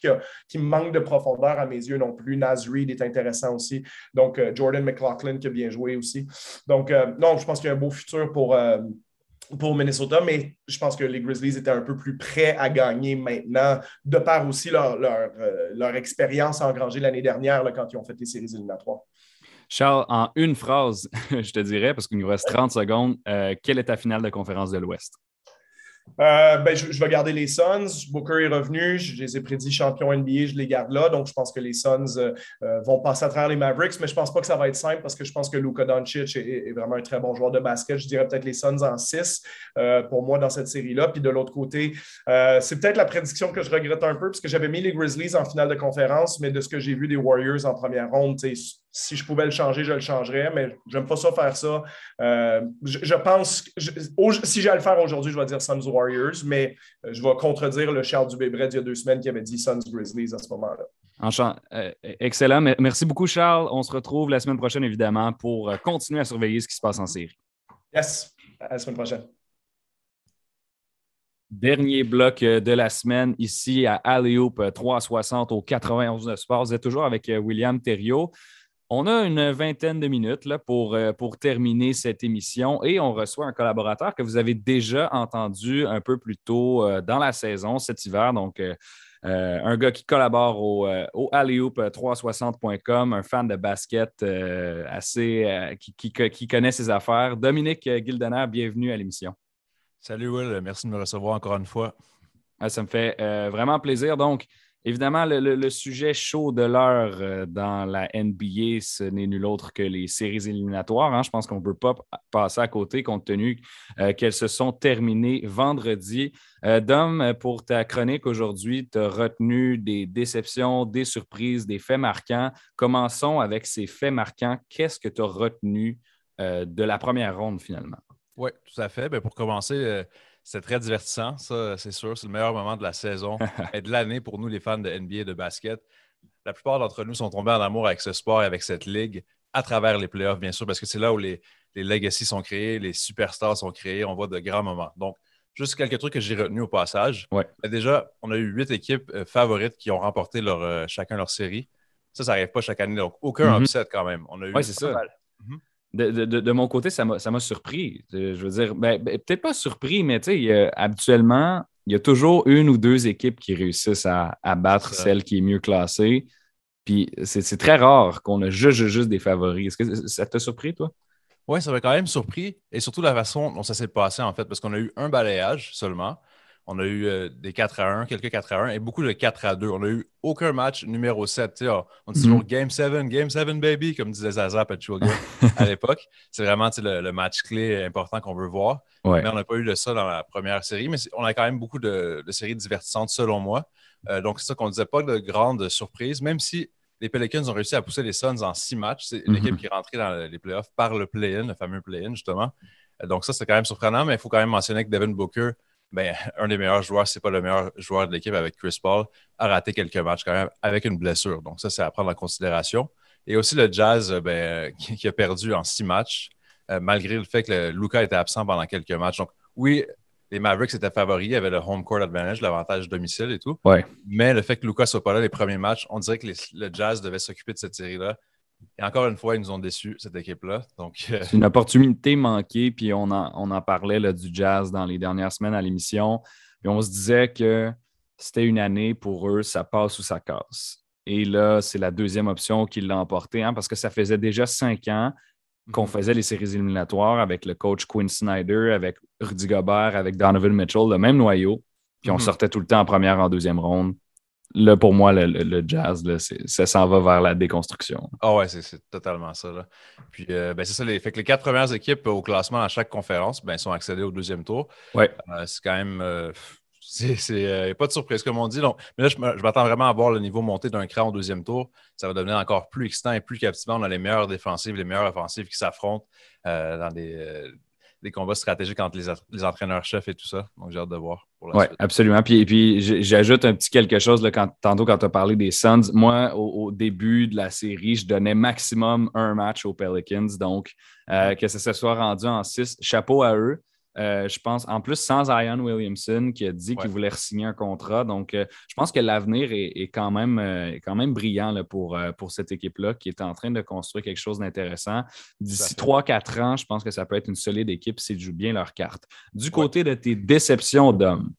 qui, manque de profondeur à mes yeux non plus. Naz Reed est intéressant aussi. Donc, euh, Jordan McLaughlin qui a bien joué aussi. Donc, euh, non, je pense qu'il y a un beau futur pour pour Minnesota, mais je pense que les Grizzlies étaient un peu plus prêts à gagner maintenant, de par aussi leur, leur, euh, expérience engrangée l'année dernière quand ils ont fait les séries éliminatoires. Charles, en une phrase, je te dirais, parce qu'il nous reste 30 secondes, euh, quelle est ta finale de conférence de l'Ouest? Euh, ben, je, vais garder les Suns. Booker est revenu. Je, les ai prédits champions NBA. Je les garde là. Donc, je pense que les Suns euh, euh, vont passer à travers les Mavericks. Mais je ne pense pas que ça va être simple parce que je pense que Luka Doncic est, vraiment un très bon joueur de basket. Je dirais peut-être les Suns en 6 pour moi dans cette série-là. Puis de l'autre côté, c'est peut-être la prédiction que je regrette un peu parce que j'avais mis les Grizzlies en finale de conférence. Mais de ce que j'ai vu des Warriors en première ronde, si je pouvais le changer, je le changerais, mais je n'aime pas ça faire ça. Euh, je, pense, que si j'ai à le faire aujourd'hui, je vais dire Suns Warriors, mais euh, je vais contredire le Charles Dubébret d'il y a deux semaines qui avait dit Suns Grizzlies à ce moment-là. Euh, excellent. Merci beaucoup, Charles. On se retrouve la semaine prochaine, évidemment, pour continuer à surveiller ce qui se passe en série. Yes, à la semaine prochaine. Dernier bloc de la semaine ici à Alley-Oop 360 au 91 de Sport. Vous êtes toujours avec William Thériault. On a une vingtaine de minutes là, pour, euh, pour terminer cette émission et on reçoit un collaborateur que vous avez déjà entendu un peu plus tôt euh, dans la saison cet hiver. Donc, euh, un gars qui collabore au, au 360.com, un fan de basket assez qui, qui, connaît ses affaires. Dominique Gildener, bienvenue à l'émission. Salut Will, merci de me recevoir encore une fois. Ah, ça me fait vraiment plaisir. Donc, Évidemment, le, sujet chaud de l'heure euh, dans la NBA, ce n'est nul autre que les séries éliminatoires. Hein. Je pense qu'on ne peut pas passer à côté compte tenu euh, qu'elles se sont terminées vendredi. Euh, Dom, pour ta chronique aujourd'hui, tu as retenu des déceptions, des surprises, des faits marquants. Commençons avec ces faits marquants. Qu'est-ce que tu as retenu de la première ronde finalement? Oui, tout à fait. Ben, pour commencer, c'est très divertissant, ça, c'est sûr. C'est le meilleur moment de la saison et de l'année pour nous, les fans de NBA et de basket. La plupart d'entre nous sont tombés en amour avec ce sport et avec cette ligue à travers les playoffs, bien sûr, parce que c'est là où les, les legacies sont créés, les superstars sont créés. On voit de grands moments. Donc, Juste quelques trucs que j'ai retenus au passage. Ouais. Déjà, on a eu huit équipes euh, favorites qui ont remporté leur, euh, chacun leur série. Ça, ça n'arrive pas chaque année. Donc, aucun Mhm. upset quand même. On a eu Ouais, c'est ça. De, de- de- de mon côté, ça m'a surpris. Euh, Je veux dire, ben, ben, peut-être pas surpris, mais tu sais, il y a- habituellement, il y a toujours une ou deux équipes qui réussissent à, à battre celle qui est mieux classée. Puis c'est très rare qu'on a juste, juste, juste des favoris. Est-ce que ça t'a surpris, toi? Oui, ça m'a quand même surpris. Et surtout la façon dont ça s'est passé, en fait, parce qu'on a eu un balayage seulement. On a eu euh, des 4 à 1, quelques 4 à 1 et beaucoup de 4 à 2. On n'a eu aucun match numéro 7. Tu sais, on dit Mhm. toujours Game 7, Game 7, baby, comme disait Zaza Pachuga à l'époque. C'est vraiment le, le match clé important qu'on veut voir. Ouais. Mais on n'a pas eu de ça dans la première série. Mais on a quand même beaucoup de, de séries divertissantes, selon moi. Euh, donc, c'est ça qu'on ne disait pas de grandes surprises, même si les Pelicans ont réussi à pousser les Suns en six matchs. C'est une Mhm. équipe qui est rentrée dans les playoffs par le play-in, le fameux play-in, justement. Euh, Donc, ça, c'est quand même surprenant, mais il faut quand même mentionner que Devin Booker, ben, un des meilleurs joueurs, c'est pas le meilleur joueur de l'équipe avec Chris Paul, a raté quelques matchs quand même avec une blessure. Donc, ça, c'est à prendre en considération. Et aussi le Jazz euh, ben, qui, a perdu en six matchs, euh, malgré le fait que le- Luca était absent pendant quelques matchs. Donc, oui, les Mavericks étaient favoris, il y avait le home court advantage, l'avantage domicile et tout. Ouais. Mais le fait que Lucas soit pas là les premiers matchs, on dirait que les- le Jazz devait s'occuper de cette série-là. Et encore une fois, ils nous ont déçus, cette équipe-là. Donc, euh, C'est une opportunité manquée, puis on en, on en parlait là, du jazz dans les dernières semaines à l'émission. Puis on se disait que c'était une année pour eux, ça passe ou ça casse. Et là, c'est la deuxième option qui l'a emporté, hein, parce que ça faisait déjà cinq ans qu'on faisait les séries éliminatoires avec le coach Quinn Snyder, avec Rudy Gobert, avec Donovan Mitchell, le même noyau. Puis on Mhm. sortait tout le temps en première, en deuxième ronde. Là, pour moi, le, le- le jazz, là, ça s'en va vers la déconstruction. Ah ouais, c'est- totalement ça. Là. Puis, euh, ben, c'est ça. Les, fait que les quatre premières équipes au classement à chaque conférence ben, sont accédées au deuxième tour. Ouais. Euh, c'est quand même. euh, c'est, euh, pas de surprise, comme on dit. Donc, mais là, je, je m'attends vraiment à voir le niveau monter d'un cran au deuxième tour. Ça va devenir encore plus excitant et plus captivant. On a les meilleures défensives, les meilleures offensives qui s'affrontent euh, dans des, euh, des combats stratégiques entre les, entraîneurs-chefs et tout ça. Donc, j'ai hâte de voir pour la Oui, absolument. Puis, puis j'ajoute un petit quelque chose là, quand, tantôt quand tu as parlé des Suns. Moi, au, au début de la série, je donnais maximum un match aux Pelicans. Donc, euh, que ça se soit rendu en six, chapeau à eux. Euh, je pense, en plus, sans Zion Williamson qui a dit Ouais. qu'il voulait signer un contrat. Donc, euh, je pense que l'avenir est, est quand même, euh, quand même brillant là, pour, pour cette équipe-là qui est en train de construire quelque chose d'intéressant. D'ici Tout à 3-4 ans, je pense que ça peut être une solide équipe s'ils jouent bien leur carte. Du côté de tes déceptions d'hommes,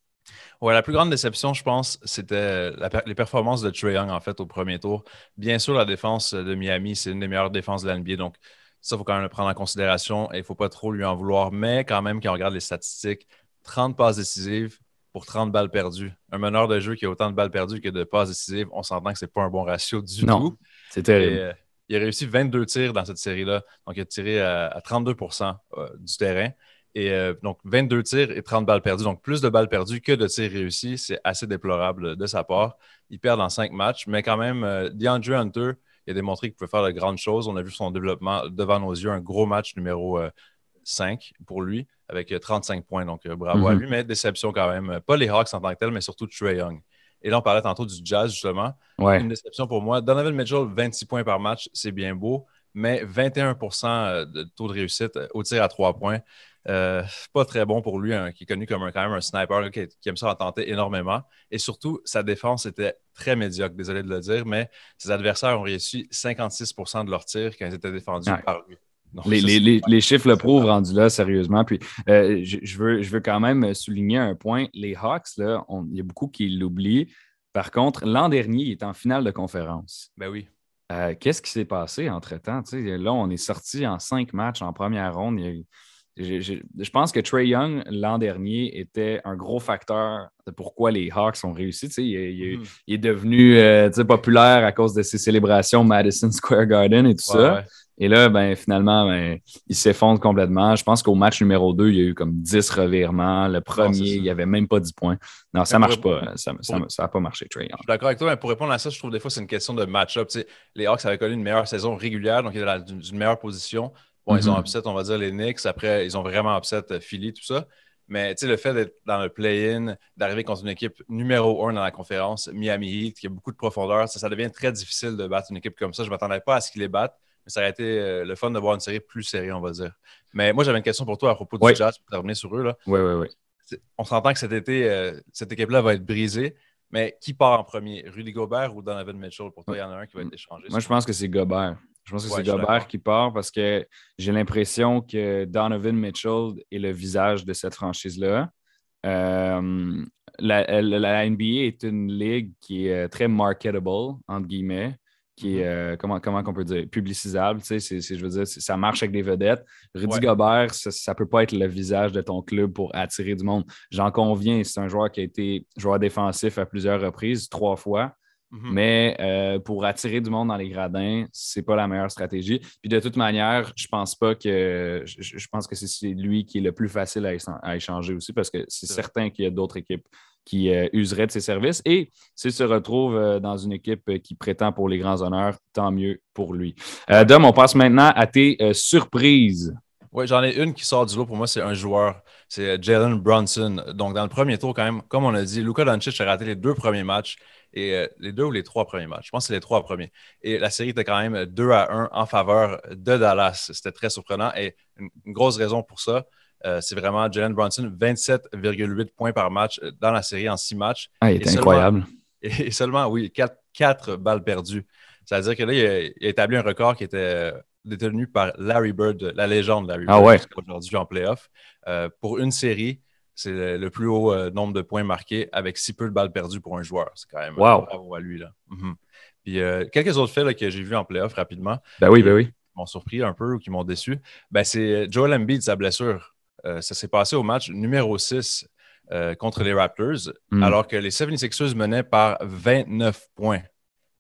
Ouais, la plus grande déception, je pense, c'était per- les performances de Trae Young, en fait, au premier tour. Bien sûr, la défense de Miami, c'est une des meilleures défenses de la NBA, donc ça, il faut quand même le prendre en considération et il ne faut pas trop lui en vouloir. Mais quand même, quand on regarde les statistiques, 30 passes décisives pour 30 balles perdues. Un meneur de jeu qui a autant de balles perdues que de passes décisives, on s'entend que ce n'est pas un bon ratio du Non. tout. c'est Et, terrible. euh, il a réussi 22 tirs dans cette série-là. Donc, il a tiré à, à 32% euh, du terrain. Et euh, donc, 22 tirs et 30 balles perdues. Donc, plus de balles perdues que de tirs réussis. C'est assez déplorable de sa part. Il perd dans cinq matchs, mais quand même, euh, DeAndre Hunter, il a démontré qu'il pouvait faire de grandes choses. On a vu son développement devant nos yeux. Un gros match numéro euh, 5 pour lui, avec euh, 35 points. Donc, euh, bravo à Mhm. lui, mais déception quand même. Pas les Hawks en tant que tel, mais surtout Trey Young. Et là, on parlait tantôt du Jazz, justement. Ouais. Une déception pour moi. Donovan Mitchell, 26 points par match, c'est bien beau, mais 21% de taux de réussite au tir à trois points. Euh, pas très bon pour lui, hein, qui est connu comme un, quand même un sniper là, qui, qui aime ça en tenter énormément. Et surtout, sa défense était très médiocre, désolé de le dire, mais ses adversaires ont réussi 56% de leurs tirs quand ils étaient défendus Ouais. par lui. Donc, Les, ça, les- c'est- les- les chiffres le prouvent rendu là, sérieusement. Puis euh, je, je veux, je veux quand même souligner un point. Les Hawks, là, on- il y a beaucoup qui l'oublient. Par contre, l'an dernier, il est en finale de conférence. Ben oui. Euh, Qu'est-ce qui s'est passé entre-temps? Là, on est sorti en cinq matchs en première ronde. Il y a- je, je- je pense que Trey Young, l'an dernier, était un gros facteur de pourquoi les Hawks ont réussi. Il, est- il est- il est devenu euh, populaire à cause de ses célébrations Madison Square Garden et tout Ouais, ça. ouais. Et là, ben, finalement, ben, il s'effondre complètement. Je pense qu'au match numéro 2, il y a eu comme 10 revirements. Le premier, ça. il n'y avait même pas 10 points. Non, ça ne marche pour- pas. Ça n'a pas marché, Trey Young. Je suis d'accord avec toi, mais pour répondre à ça, je trouve des fois c'est une question de match-up. Les Hawks avaient connu une meilleure saison régulière, donc ils étaient dans une meilleure position. Bon, ils ont Mhm. upset, on va dire, les Knicks. Après, ils ont vraiment upset euh, Philly, tout ça. Mais tu sais, le fait d'être dans le play-in, d'arriver contre une équipe numéro un dans la conférence, Miami Heat, qui a beaucoup de profondeur, ça, ça devient très difficile de battre une équipe comme ça. Je ne m'attendais pas à ce qu'ils les battent, mais ça aurait été euh, le fun de voir une série plus serrée, on va dire. Mais moi, j'avais une question pour toi à propos du Oui. Jazz, pour terminer sur eux. Là. Oui, oui, oui. on s'entend que cet été, cette équipe-là va être brisée. Mais qui part en premier, Rudy Gobert ou Donovan Mitchell? Pour toi, il y en a un qui va être échangé. Moi, je pense que c'est Gobert. Je pense que c'est Gobert qui part parce que j'ai l'impression que Donovan Mitchell est le visage de cette franchise-là. Euh, la, NBA est une ligue qui est euh, très marketable, entre guillemets, qui est, mm-hmm. euh, comment, comment on peut dire, publicisable. Tu sais, je veux dire, ça marche avec des vedettes. Rudy Gobert, ça ne peut pas être le visage de ton club pour attirer du monde. J'en conviens, c'est un joueur qui a été joueur défensif à plusieurs reprises, trois fois. Mhm. Mais euh, pour attirer du monde dans les gradins, c'est pas la meilleure stratégie. Puis de toute manière, je pense pas que je, pense que c'est lui qui est le plus facile à, échanger aussi parce que c'est certain qu'il y a d'autres équipes qui euh, useraient de ses services. Et s'il se retrouve euh, dans une équipe qui prétend pour les grands honneurs, tant mieux pour lui. Dom, on passe maintenant à tes surprises. Oui, j'en ai une qui sort du lot pour moi, c'est un joueur. C'est Jalen Brunson. Donc, dans le premier tour, quand même, comme on a dit, Luka Doncic a raté les deux premiers matchs. Et euh, les deux ou les trois premiers matchs. Je pense que c'est les trois premiers. Et la série était quand même 2 à 1 en faveur de Dallas. C'était très surprenant. Et une, grosse raison pour ça, euh, c'est vraiment Jalen Brunson, 27,8 points par match euh, dans la série en six matchs. Ah, il est incroyable. Et seulement, oui, quatre, balles perdues. C'est-à-dire que là, il a, établi un record qui était détenu par Larry Bird, la légende Larry ah, Bird, aujourd'hui en playoff, pour une série c'est le, plus haut euh, nombre de points marqués avec si peu de balles perdues pour un joueur. C'est quand même wow. bravo à lui. Là. Mhm. Puis euh, quelques autres faits que j'ai vus en playoff rapidement. Ben oui, ben oui. Qui m'ont surpris un peu ou qui m'ont déçu. Ben, c'est Joel Embiid, sa blessure. Euh, ça s'est passé au match numéro 6 contre les Raptors, hmm. alors que les 76ers menaient par 29 points.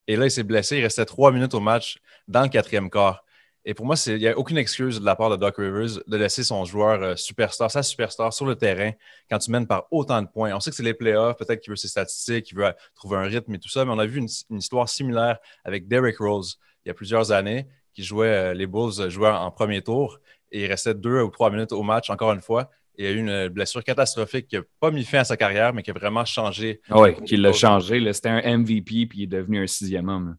Et là, il s'est blessé. Il restait trois minutes au match dans le quatrième quart. Et pour moi, il n'y a aucune excuse de la part de Doc Rivers de laisser son joueur euh, superstar, sa superstar, sur le terrain quand tu mènes par autant de points. On sait que c'est les playoffs, peut-être qu'il veut ses statistiques, qu'il veut euh, trouver un rythme et tout ça, mais on a vu une, histoire similaire avec Derrick Rose il y a plusieurs années, qui jouait, euh, les Bulls jouaient en premier tour et il restait deux ou trois minutes au match, encore une fois. il y a eu une blessure catastrophique qui n'a pas mis fin à sa carrière, mais qui a vraiment changé. Ah oui, qui l'a changé. C'était un MVP, puis il est devenu un sixième homme.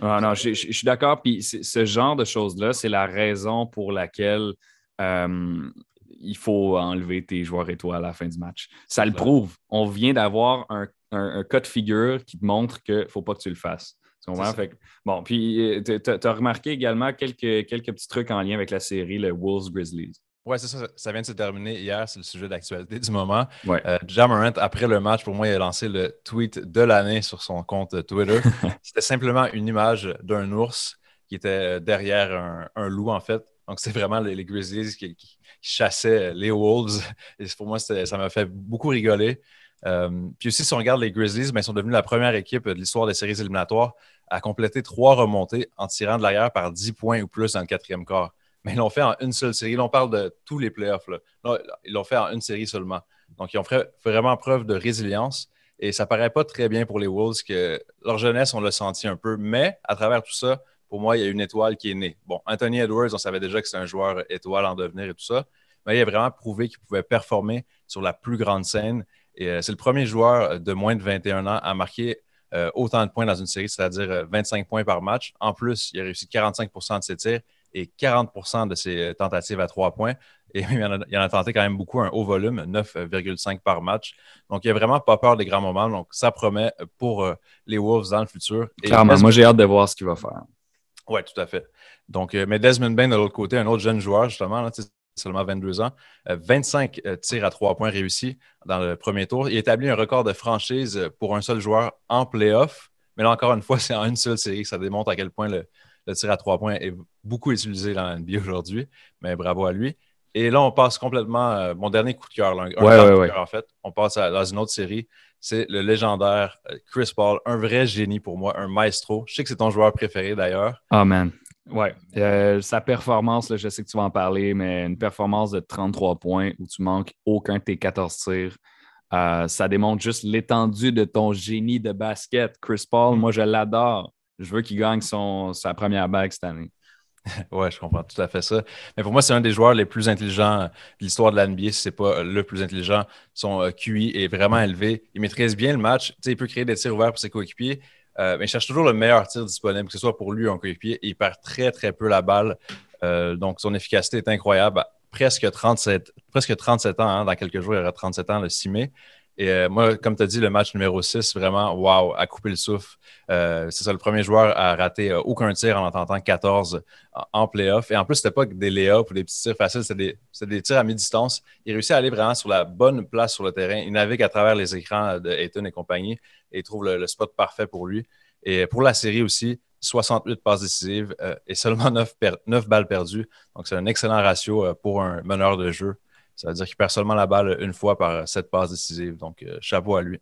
Ah, non, je, suis d'accord. Puis ce genre de choses-là, c'est la raison pour laquelle euh, il faut enlever tes joueurs étoiles à la fin du match. Ça le prouve. On vient d'avoir un, un, cas de figure qui te montre qu'il ne faut pas que tu le fasses. Fait, bon, puis euh, tu as remarqué également quelques, quelques petits trucs en lien avec la série, le Wolves Grizzlies. Oui, c'est ça. Ça vient de se terminer hier. C'est le sujet d'actualité du moment. Ouais. Euh, après le match, pour moi, il a lancé le tweet de l'année sur son compte Twitter. C'était simplement une image d'un ours qui était derrière un, loup, en fait. Donc, c'est vraiment les, Grizzlies qui, chassaient les Wolves. Et pour moi, ça m'a fait beaucoup rigoler. Euh, puis aussi, si on regarde les Grizzlies, ben, ils sont devenus la première équipe de l'histoire des séries éliminatoires à compléter trois remontées en tirant de l'arrière par 10 points ou plus dans le quatrième quart mais ils l'ont fait en une seule série. Là, on parle de tous les playoffs. Là. ils l'ont fait en une série seulement. Donc, ils ont fait vraiment preuve de résilience. Et ça paraît pas très bien pour les Wolves que leur jeunesse, on l'a senti un peu. Mais à travers tout ça, pour moi, il y a une étoile qui est née. Bon, Anthony Edwards, on savait déjà que c'est un joueur étoile en devenir et tout ça. Mais il a vraiment prouvé qu'il pouvait performer sur la plus grande scène. Et euh, c'est le premier joueur de moins de 21 ans à marquer euh, autant de points dans une série, c'est-à-dire 25 euh, points par match. En plus, il a réussi 45% de ses tirs et 40% de ses tentatives à trois points. Et il en, a, tenté quand même beaucoup, un haut volume, 9,5 par match. Donc, il n'a vraiment pas peur des grands moments. Donc, ça promet pour euh, les Wolves dans le futur. Clairement, moi, j'ai hâte de voir ce qu'il va faire. Oui, tout à fait. Donc, euh, mais Desmond Bain, de l'autre côté, un autre jeune joueur, justement, seulement 22 ans, 25 euh, tirs à trois points réussis dans le premier tour. Il établit un record de franchise pour un seul joueur en playoff. Mais là, encore une fois, c'est en une seule série. Ça démontre à quel point le, le tir à trois points est beaucoup utilisé dans la NBA aujourd'hui, mais bravo à lui. Et là, on passe complètement. Euh, mon dernier coup de cœur, un, coup de cœur en fait. On passe à, dans une autre série. C'est le légendaire euh, Chris Paul, un vrai génie pour moi, un maestro. Je sais que c'est ton joueur préféré d'ailleurs. Oh man. Ouais. Euh, sa performance, je sais que tu vas en parler, mais une performance de 33 points où tu manques aucun de tes 14 tirs. ça démontre juste l'étendue de ton génie de basket. Chris Paul, mm. moi, je l'adore je veux qu'il gagne son, sa première bague cette année. Oui, je comprends tout à fait ça. Mais pour moi, c'est un des joueurs les plus intelligents de l'histoire de la NBA, si ce n'est pas le plus intelligent. Son euh, QI est vraiment élevé. Il maîtrise bien le match. il peut créer des tirs ouverts pour ses coéquipiers, euh, mais il cherche toujours le meilleur tir disponible, que ce soit pour lui ou un coéquipier. Il perd très, très peu la balle. Euh, donc, son efficacité est incroyable. presque 37, presque 37 ans. Hein. dans quelques jours, il aura 37 ans le 6 mai. Et euh, moi, comme tu as dit, le match numéro 6, vraiment, wow, à couper le souffle. Euh, c'est ça, le premier joueur à rater euh, aucun tir en tentant 14 en, playoff. Et en plus, c'était pas des layups ou des petits tirs faciles, c'était des, tirs à mi-distance. Il réussit à aller vraiment sur la bonne place sur le terrain. Il navigue à travers les écrans de Ayton et compagnie et il trouve le, spot parfait pour lui. Et pour la série aussi, 68 passes décisives et seulement 9, 9 balles perdues. Donc, c'est un excellent ratio pour un meneur de jeu. Ça veut dire qu'il perd seulement la balle une fois par cette passe décisive. Donc, euh, chapeau à lui.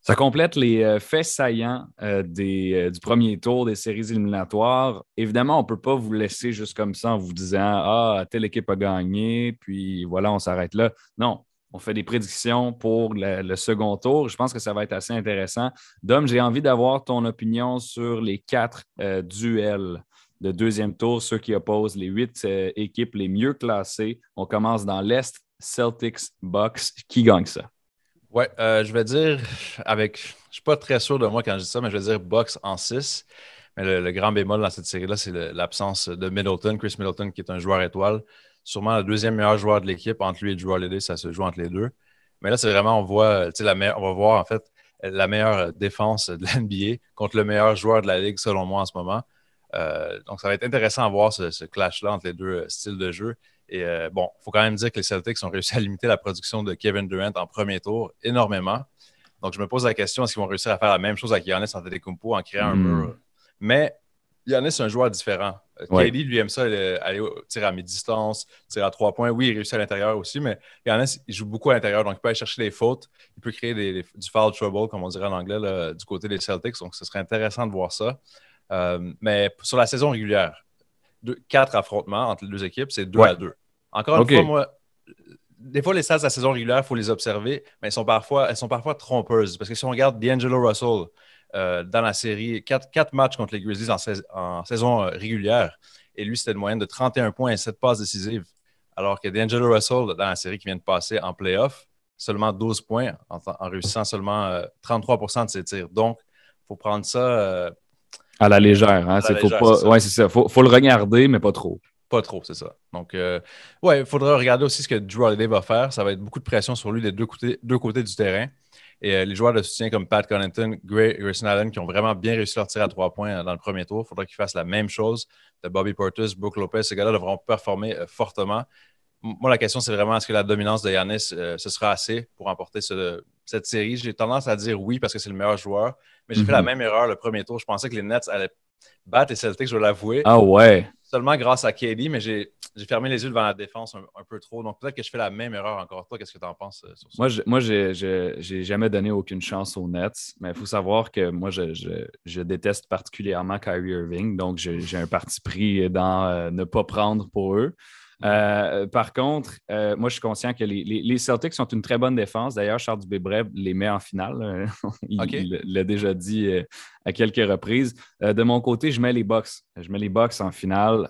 Ça complète les euh, faits saillants euh, du premier tour des séries éliminatoires. Évidemment, on ne peut pas vous laisser juste comme ça en vous disant Ah, telle équipe a gagné, puis voilà, on s'arrête là. Non, on fait des prédictions pour le, second tour. Je pense que ça va être assez intéressant. Dom, j'ai envie d'avoir ton opinion sur les quatre duels de deuxième tour, ceux qui opposent les huit équipes les mieux classées. On commence dans l'Est Celtics, Bucks. Qui gagne ça? Ouais, euh, je vais dire, avec. Je ne suis pas très sûr de moi quand je dis ça, mais je vais dire Bucks en 6. Mais le, grand bémol dans cette série-là, c'est l'absence de Middleton, Chris Middleton, qui est un joueur étoile. Sûrement le deuxième meilleur joueur de l'équipe. Entre lui et Drew Holiday, ça se joue entre les deux. Mais là, c'est vraiment, on voit, la on va voir en fait la meilleure défense de l'NBA contre le meilleur joueur de la ligue, selon moi, en ce moment. Euh, donc, ça va être intéressant à voir ce, ce clash-là entre les deux styles de jeu. Et euh, bon, il faut quand même dire que les Celtics ont réussi à limiter la production de Kevin Durant en premier tour énormément. Donc, je me pose la question, est-ce qu'ils vont réussir à faire la même chose avec Giannis Antetokounmpo en créant un hmm. mur? Mais Giannis, c'est un joueur différent. Euh, ouais. lui, aime ça aller tirer à mi-distance, tirer à trois points. Oui, il réussit à l'intérieur aussi, mais Giannis, il joue beaucoup à l'intérieur. Donc, il peut aller chercher les fautes. Il peut créer du foul trouble, comme on dirait en anglais, du côté des Celtics. Donc, ce serait intéressant de voir ça. Euh, mais sur la saison régulière, quatre affrontements entre les deux équipes, c'est deux à deux. Encore une fois, moi, des fois, les stats de la saison régulière, il faut les observer, mais elles sont parfois, elles sont parfois trompeuses. Parce que si on regarde D'Angelo Russell euh, dans la série, quatre, matchs contre les Grizzlies en, saison euh, régulière, et lui, c'était une moyenne de 31 points et 7 passes décisives. Alors que D'Angelo Russell, dans la série qui vient de passer en playoff, seulement 12 points en, réussissant seulement 33% euh, de ses tirs. Donc, il faut prendre ça à la légère. Hein? faut pas... Ouais, c'est ça. Faut, faut, le regarder, mais pas trop. Pas trop, c'est ça. Donc, euh, ouais, il faudra regarder aussi ce que Drew Holiday va faire. Ça va être beaucoup de pression sur lui des deux côtés, deux côtés du terrain. Et euh, les joueurs de soutien comme Pat Connaughton, Gray Grayson Allen qui ont vraiment bien réussi leur tir à trois points euh, dans le premier tour, il faudra qu'ils fassent la même chose. De Bobby Portis, Brooke Lopez, ces gars-là devront performer fortement. Moi, la question, c'est vraiment est-ce que la dominance de Yanis, ce sera assez pour remporter cette série? J'ai tendance à dire oui parce que c'est le meilleur joueur, mais j'ai fait la mm-hmm. même erreur le premier tour. Je pensais que les Nets allaient battre les Celtics, je dois l'avouer. Ah ouais seulement grâce à KD, mais j'ai fermé les yeux devant la défense un, peu trop. Donc peut-être que je fais la même erreur encore. Toi, qu'est-ce que tu en penses euh, sur ça? Moi, je n'ai jamais donné aucune chance aux Nets, mais il faut savoir que moi, je, déteste particulièrement Kyrie Irving. Donc, j'ai un parti pris dans euh, ne pas prendre pour eux. Euh, par contre, euh, moi, je suis conscient que les, Celtics sont une très bonne défense. D'ailleurs, Charles Dubé les met en finale. il l'a déjà dit euh, à quelques reprises. de mon côté, je mets les Bucks. Je mets les Bucks en finale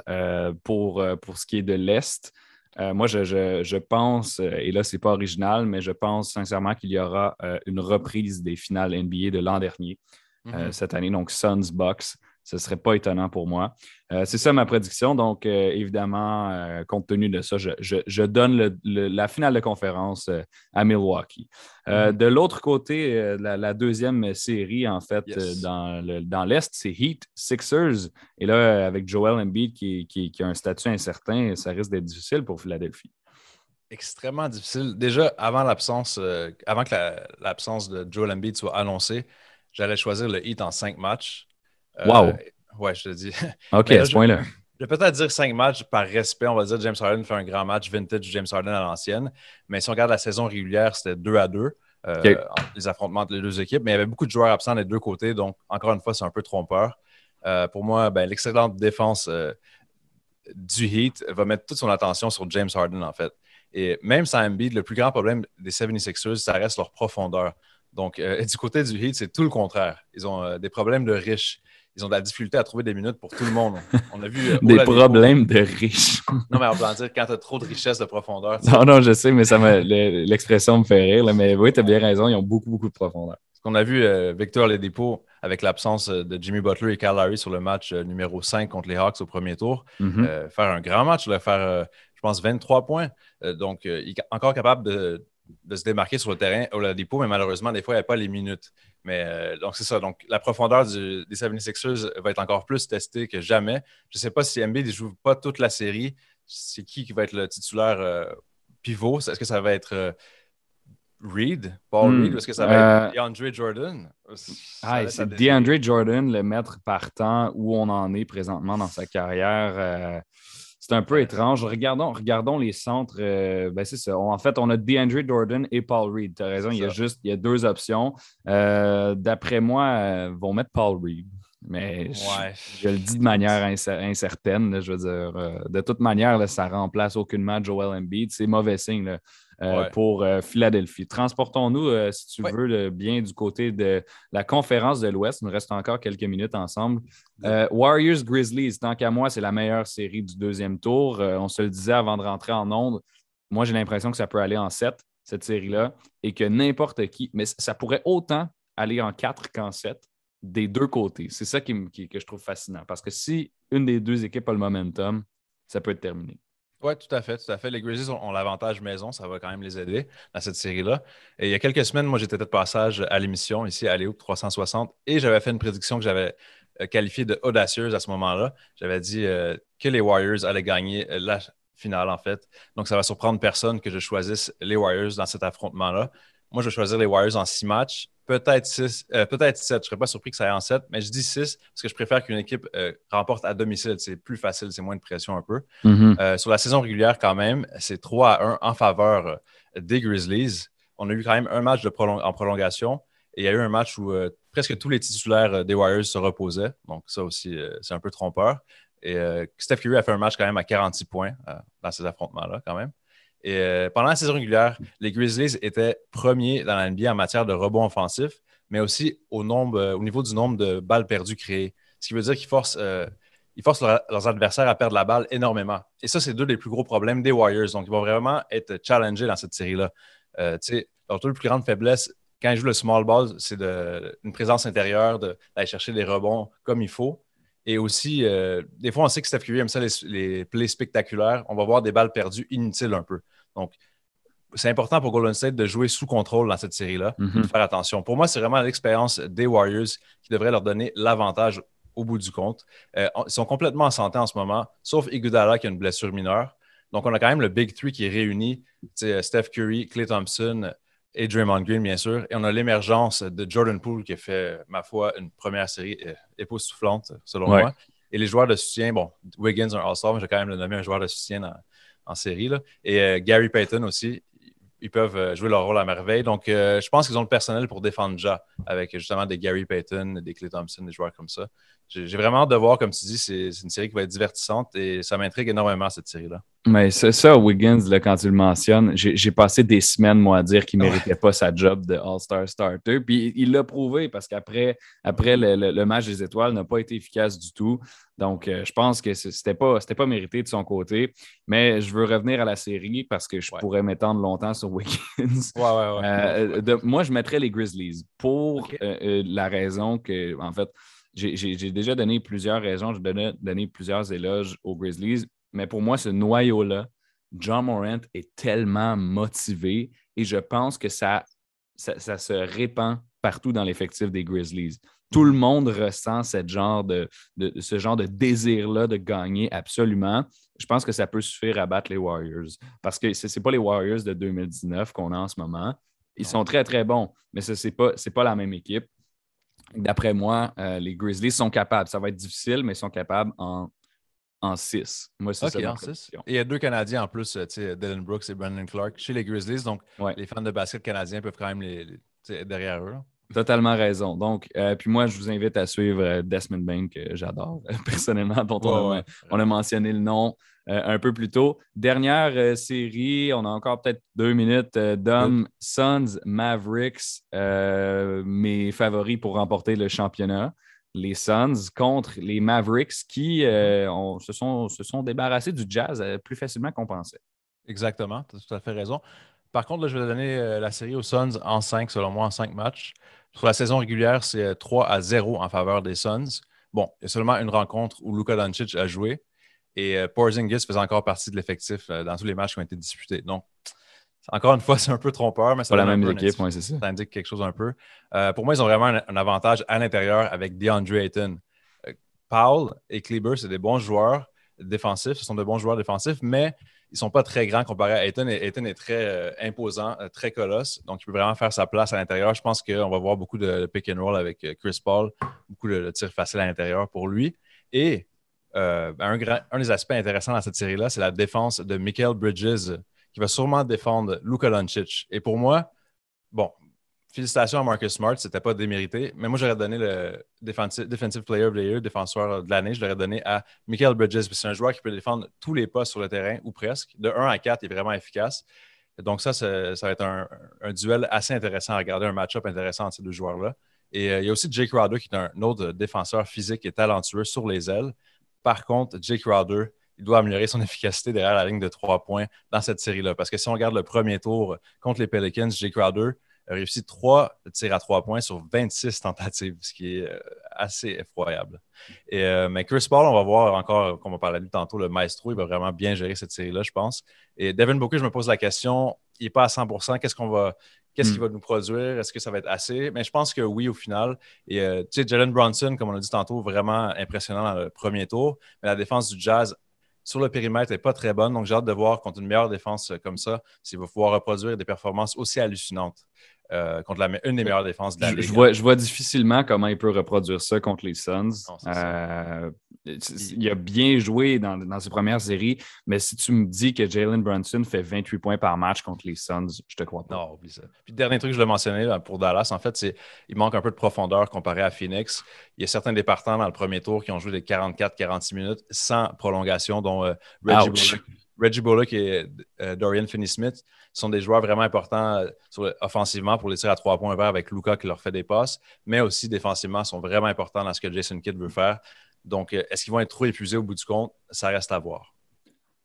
pour, pour ce qui est de l'Est. moi, je, pense, et là, ce n'est pas original, mais je pense sincèrement qu'il y aura une reprise des finales NBA de l'an dernier, mm-hmm. cette année. Donc, Suns, Bucks. Ce ne serait pas étonnant pour moi. Euh, c'est ça ma prédiction. Donc, euh, évidemment, euh, compte tenu de ça, je, donne la finale de conférence à Milwaukee. Mm-hmm. De l'autre côté, la, deuxième série, en fait, dans l'Est, c'est Heat Sixers. Et là, avec Joel Embiid qui, qui, a un statut incertain, ça risque d'être difficile pour Philadelphie extrêmement difficile. Déjà, avant l'absence, avant que l'absence de Joel Embiid soit annoncée, j'allais choisir le Heat en cinq matchs. Wow! Euh, ouais, je te dis. OK, à ce point-là. Je vais peut-être dire cinq matchs par respect. On va dire James Harden fait un grand match vintage James Harden à l'ancienne. Mais si on regarde la saison régulière, c'était 2 à 2. Euh, les affrontements entre les deux équipes. Mais il y avait beaucoup de joueurs absents des deux côtés. Donc, encore une fois, c'est un peu trompeur. Euh, pour moi, ben, l'excellente défense du Heat va mettre toute son attention sur James Harden, en fait. Et même sans Embiid, le plus grand problème des 76ers, ça reste leur profondeur. Donc, du côté du Heat, c'est tout le contraire. Ils ont des problèmes de riches ils ont de la difficulté à trouver des minutes pour tout le monde. On a vu. Euh, des problèmes de riches. non, mais on peut dire quand tu as trop de richesse de profondeur. Non, non, je sais, mais ça l'expression me fait rire. mais oui, tu as bien raison, ils ont beaucoup, beaucoup de profondeur. Ce qu'on a vu, euh, Victor Ledipo, avec l'absence euh, de Jimmy Butler et Kyle Lowry sur le match numéro 5 contre les Hawks au premier tour, mm-hmm. faire un grand match, faire je pense, 23 points. donc, il est encore capable de, se démarquer sur le terrain au dépôt, mais malheureusement, des fois, il n'y a pas les minutes. Mais donc, c'est ça. Donc, la profondeur des 76ers va être encore plus testée que jamais. Je ne sais pas si MB ne joue pas toute la série. C'est qui qui va être le titulaire pivot? Est-ce que ça va être Reed, Paul hmm. Reed, est-ce que ça va être euh, DeAndre Jordan? Ah, c'est DeAndre Jordan, le maître partant où on en est présentement dans sa carrière. Euh, c'est un peu étrange. Regardons, regardons les centres. Euh, ben c'est ça. en fait, on a DeAndre Jordan et Paul Reed. Tu as raison, il y a juste il y a deux options. D'après moi, ils vont mettre Paul Reed. Mais je, le dis de manière incertaine. je veux dire, de toute manière, ça remplace aucunement Joel Embiid. C'est mauvais signe. Euh, pour euh, Philadelphie. Transportons-nous, euh, si tu veux, bien du côté de la conférence de l'Ouest. Il nous reste encore quelques minutes ensemble. Warriors Grizzlies, tant qu'à moi, c'est la meilleure série du deuxième tour. on se le disait avant de rentrer en onde. Moi, j'ai l'impression que ça peut aller en 7, cette série-là, et que n'importe qui, mais ça pourrait autant aller en 4 qu'en 7 des deux côtés. C'est ça qui, que je trouve fascinant. Parce que si une des deux équipes a le momentum, ça peut être terminé. Oui, tout à fait, tout à fait. Les Grizzlies ont, l'avantage maison, ça va quand même les aider dans cette série-là. Et il y a quelques semaines, moi, j'étais de passage à l'émission ici à Léo 360 et j'avais fait une prédiction que j'avais euh, qualifiée de audacieuse à ce moment-là. J'avais dit euh, que les Warriors allaient gagner euh, la finale, en fait. Donc, ça va surprendre personne que je choisisse les Warriors dans cet affrontement-là. Moi, je vais choisir les Warriors en six matchs peut-être 6, euh, peut-être 7. Je ne serais pas surpris que ça aille en 7, mais je dis 6 parce que je préfère qu'une équipe euh, remporte à domicile. C'est plus facile, c'est moins de pression un peu. Mm-hmm. Euh, sur la saison régulière, quand même, c'est 3 à 1 en faveur des Grizzlies. On a eu quand même un match de en prolongation et il y a eu un match où presque tous les titulaires des Warriors se reposaient. Donc, ça aussi, c'est un peu trompeur. Et Steph Curry a fait un match quand même à 46 points dans ces affrontements-là, quand même. Et euh, pendant la saison régulière, les Grizzlies étaient premiers dans la NBA en matière de rebond offensif, mais aussi euh, au niveau du nombre de balles perdues créées. Ce qui veut dire qu'ils forcent, euh, leurs adversaires à perdre la balle énormément. Et ça, c'est deux des plus gros problèmes des Warriors. Donc, ils vont vraiment être challengés dans cette série-là. leur plus grande faiblesse, quand ils jouent le small ball, c'est une présence intérieure, d'aller chercher des rebonds comme il faut. Et aussi, euh, des fois, on sait que Steph Curry aime ça, les, plays spectaculaires. On va voir des balles perdues inutiles un peu. Donc, c'est important pour Golden State de jouer sous contrôle dans cette série-là, de mhm. faire attention. Pour moi, c'est vraiment l'expérience des Warriors qui devrait leur donner l'avantage au bout du compte. Euh, ils sont complètement en santé en ce moment, sauf Iguodala qui a une blessure mineure. Donc, on a quand même le Big Three qui est réuni. Steph Curry, Clay Thompson, et Draymond Green, bien sûr. Et on a l'émergence de Jordan Poole qui a fait, ma foi, une première série euh, époustouflante, selon moi. Et les joueurs de soutien, bon, Wiggins, un All-Star, mais j'ai quand même le nommé un joueur de soutien en série. Là. Et euh, Gary Payton aussi, ils peuvent euh, jouer leur rôle à merveille. Donc, je pense qu'ils ont le personnel pour défendre déjà avec justement des Gary Payton, des Clay Thompson, des joueurs comme ça. J'ai vraiment hâte de voir, comme tu dis, c'est une série qui va être divertissante et ça m'intrigue énormément cette série-là. Mais c'est ça, Wiggins, là, quand tu le mentionnes, j'ai passé des semaines, moi, à dire qu'il ne méritait pas sa job de All-Star Starter. Puis il l'a prouvé parce qu'après après le, match des étoiles n'a pas été efficace du tout. Donc, euh, je pense que ce n'était pas, pas mérité de son côté. Mais je veux revenir à la série parce que je pourrais m'étendre longtemps sur Wiggins. Ouais, euh, moi, je mettrais les Grizzlies pour euh, la raison que, en fait, j'ai déjà donné plusieurs raisons, j'ai donné, donné plusieurs éloges aux Grizzlies, mais pour moi, ce noyau-là, John Morant est tellement motivé et je pense que ça, ça, se répand partout dans l'effectif des Grizzlies. Tout le monde ressent cette genre de, ce genre de désir-là de gagner absolument. Je pense que ça peut suffire à battre les Warriors parce que ce n'est pas les Warriors de 2019 qu'on a en ce moment. Ils sont très, très bons, mais ce n'est pas, pas la même équipe. D'après moi, euh, les Grizzlies sont capables. Ça va être difficile, mais ils sont capables en, en 6. Moi, c'est ça. En 6. Et il y a deux Canadiens en plus, euh, Dylan Brooks et Brandon Clark, chez les Grizzlies. Donc, les fans de basket canadiens peuvent quand même les, derrière eux. Totalement raison. Donc, euh, puis moi, je vous invite à suivre Desmond Bain, que j'adore personnellement, dont on, a, mentionné le nom un peu plus tôt. Dernière série, on a encore peut-être deux minutes. Dom, Suns, Mavericks, mes favoris pour remporter le championnat. Les Suns contre les Mavericks qui se, sont, se sont débarrassés du jazz plus facilement qu'on pensait. Exactement, tu as tout à fait raison. Par contre, je vais donner la série aux Suns en 5, selon moi, en 5 matchs. Sur la saison régulière, c'est 3 à 0 en faveur des Suns. Bon, il y a seulement une rencontre où Luka Doncic a joué. Et Porzingis faisait encore partie de l'effectif dans tous les matchs qui ont été disputés. Donc, encore une fois, c'est un peu trompeur, mais c'est pas la même équipe, c'est ça. Ça indique quelque chose un peu. pour moi, ils ont vraiment un, avantage à l'intérieur avec DeAndre Ayton. Paul et Kleber, c'est des bons joueurs défensifs, ce sont de bons joueurs défensifs, mais ils ne sont pas très grands comparé à Ayton. Ayton est très euh, imposant, euh, très colosse, donc il peut vraiment faire sa place à l'intérieur. Je pense qu'on va voir beaucoup de, pick and roll avec euh, Chris Paul, beaucoup de, tirs faciles à l'intérieur pour lui. Et un, des aspects intéressants dans cette série-là, c'est la défense de Michael Bridges, qui va sûrement défendre Luka Doncic. Et pour moi, bon, félicitations à Marcus Smart, c'était pas démérité. Mais moi, j'aurais donné le Defensive, Player of the Year, défenseur de l'année, je l'aurais donné à Michael Bridges. C'est un joueur qui peut défendre tous les postes sur le terrain, ou presque. De 1 à 4, il est vraiment efficace. Donc, ça, ça, va être un, duel assez intéressant à regarder, un match-up intéressant entre ces deux joueurs-là. Et euh, il y a aussi Jake Crowder, qui est un autre défenseur physique et talentueux sur les ailes. Par contre, Jake Crowder, il doit améliorer son efficacité derrière la ligne de trois points dans cette série-là. Parce que si on regarde le premier tour contre les Pelicans, Jake Crowder, a réussi trois tirs à trois points sur 26 tentatives, ce qui est euh, assez effroyable. Et, euh, mais Chris Paul, on va voir encore, comme on parlait tantôt, le maestro, il va vraiment bien gérer cette série-là, je pense. Et Devin Booker, je me pose la question, il n'est pas à 100 Qu'est-ce qu'on va. Qu'est-ce qu'il hmm. va nous produire? Est-ce que ça va être assez? Mais je pense que oui, au final. Et euh, tu sais, Jalen Bronson, comme on a dit tantôt, vraiment impressionnant dans le premier tour. Mais la défense du Jazz sur le périmètre n'est pas très bonne. Donc, j'ai hâte de voir contre une meilleure défense comme ça, s'il va pouvoir reproduire des performances aussi hallucinantes. Euh, contre la, une des meilleures défenses de la Ligue. Je vois, je vois, difficilement comment il peut reproduire ça contre les Suns. Euh, il a bien joué dans, dans, ses premières séries, mais si tu me dis que Jalen Brunson fait 28 points par match contre les Suns, je te crois pas. Non, oublie ça. Puis, dernier truc que je l'ai mentionné pour Dallas, en fait, c'est qu'il manque un peu de profondeur comparé à Phoenix. Il y a certains des partants dans le premier tour qui ont joué des 44-46 minutes sans prolongation, dont euh, Reggie. Reggie Bullock et Dorian Finney-Smith sont des joueurs vraiment importants euh, offensivement pour les tirs à trois points verts avec Luca qui leur fait des passes, mais aussi défensivement sont vraiment importants dans ce que Jason Kidd veut faire. Donc, euh, est-ce qu'ils vont être trop épuisés au bout du compte? Ça reste à voir.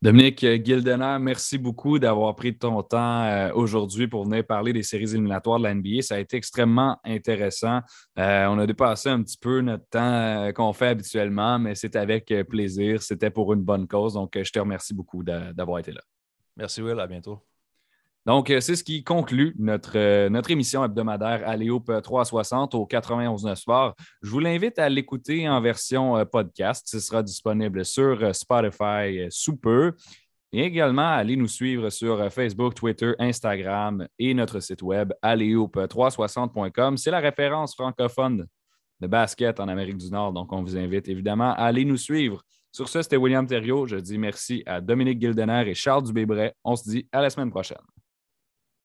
Dominique Gildener, merci beaucoup d'avoir pris ton temps euh, aujourd'hui pour venir parler des séries éliminatoires de la NBA. Ça a été extrêmement intéressant. on a dépassé un petit peu notre temps qu'on fait habituellement, mais c'est avec plaisir. C'était pour une bonne cause. Donc, je te remercie beaucoup d'avoir été là. Merci, Will. À bientôt. Donc, euh, c'est ce qui conclut notre, euh, notre émission hebdomadaire Aléoupe 360 au 91 Sport. Je vous l'invite à l'écouter en version euh, podcast. Ce sera disponible sur Spotify sous peu. Et également, allez nous suivre sur Facebook, Twitter, Instagram et notre site web aléoupe360.com. C'est la référence francophone de basket en Amérique du Nord. Donc, on vous invite évidemment à aller nous suivre. Sur ce, c'était William Thériault. Je dis merci à Dominique Gildener et Charles Dubébret. On se dit à la semaine prochaine.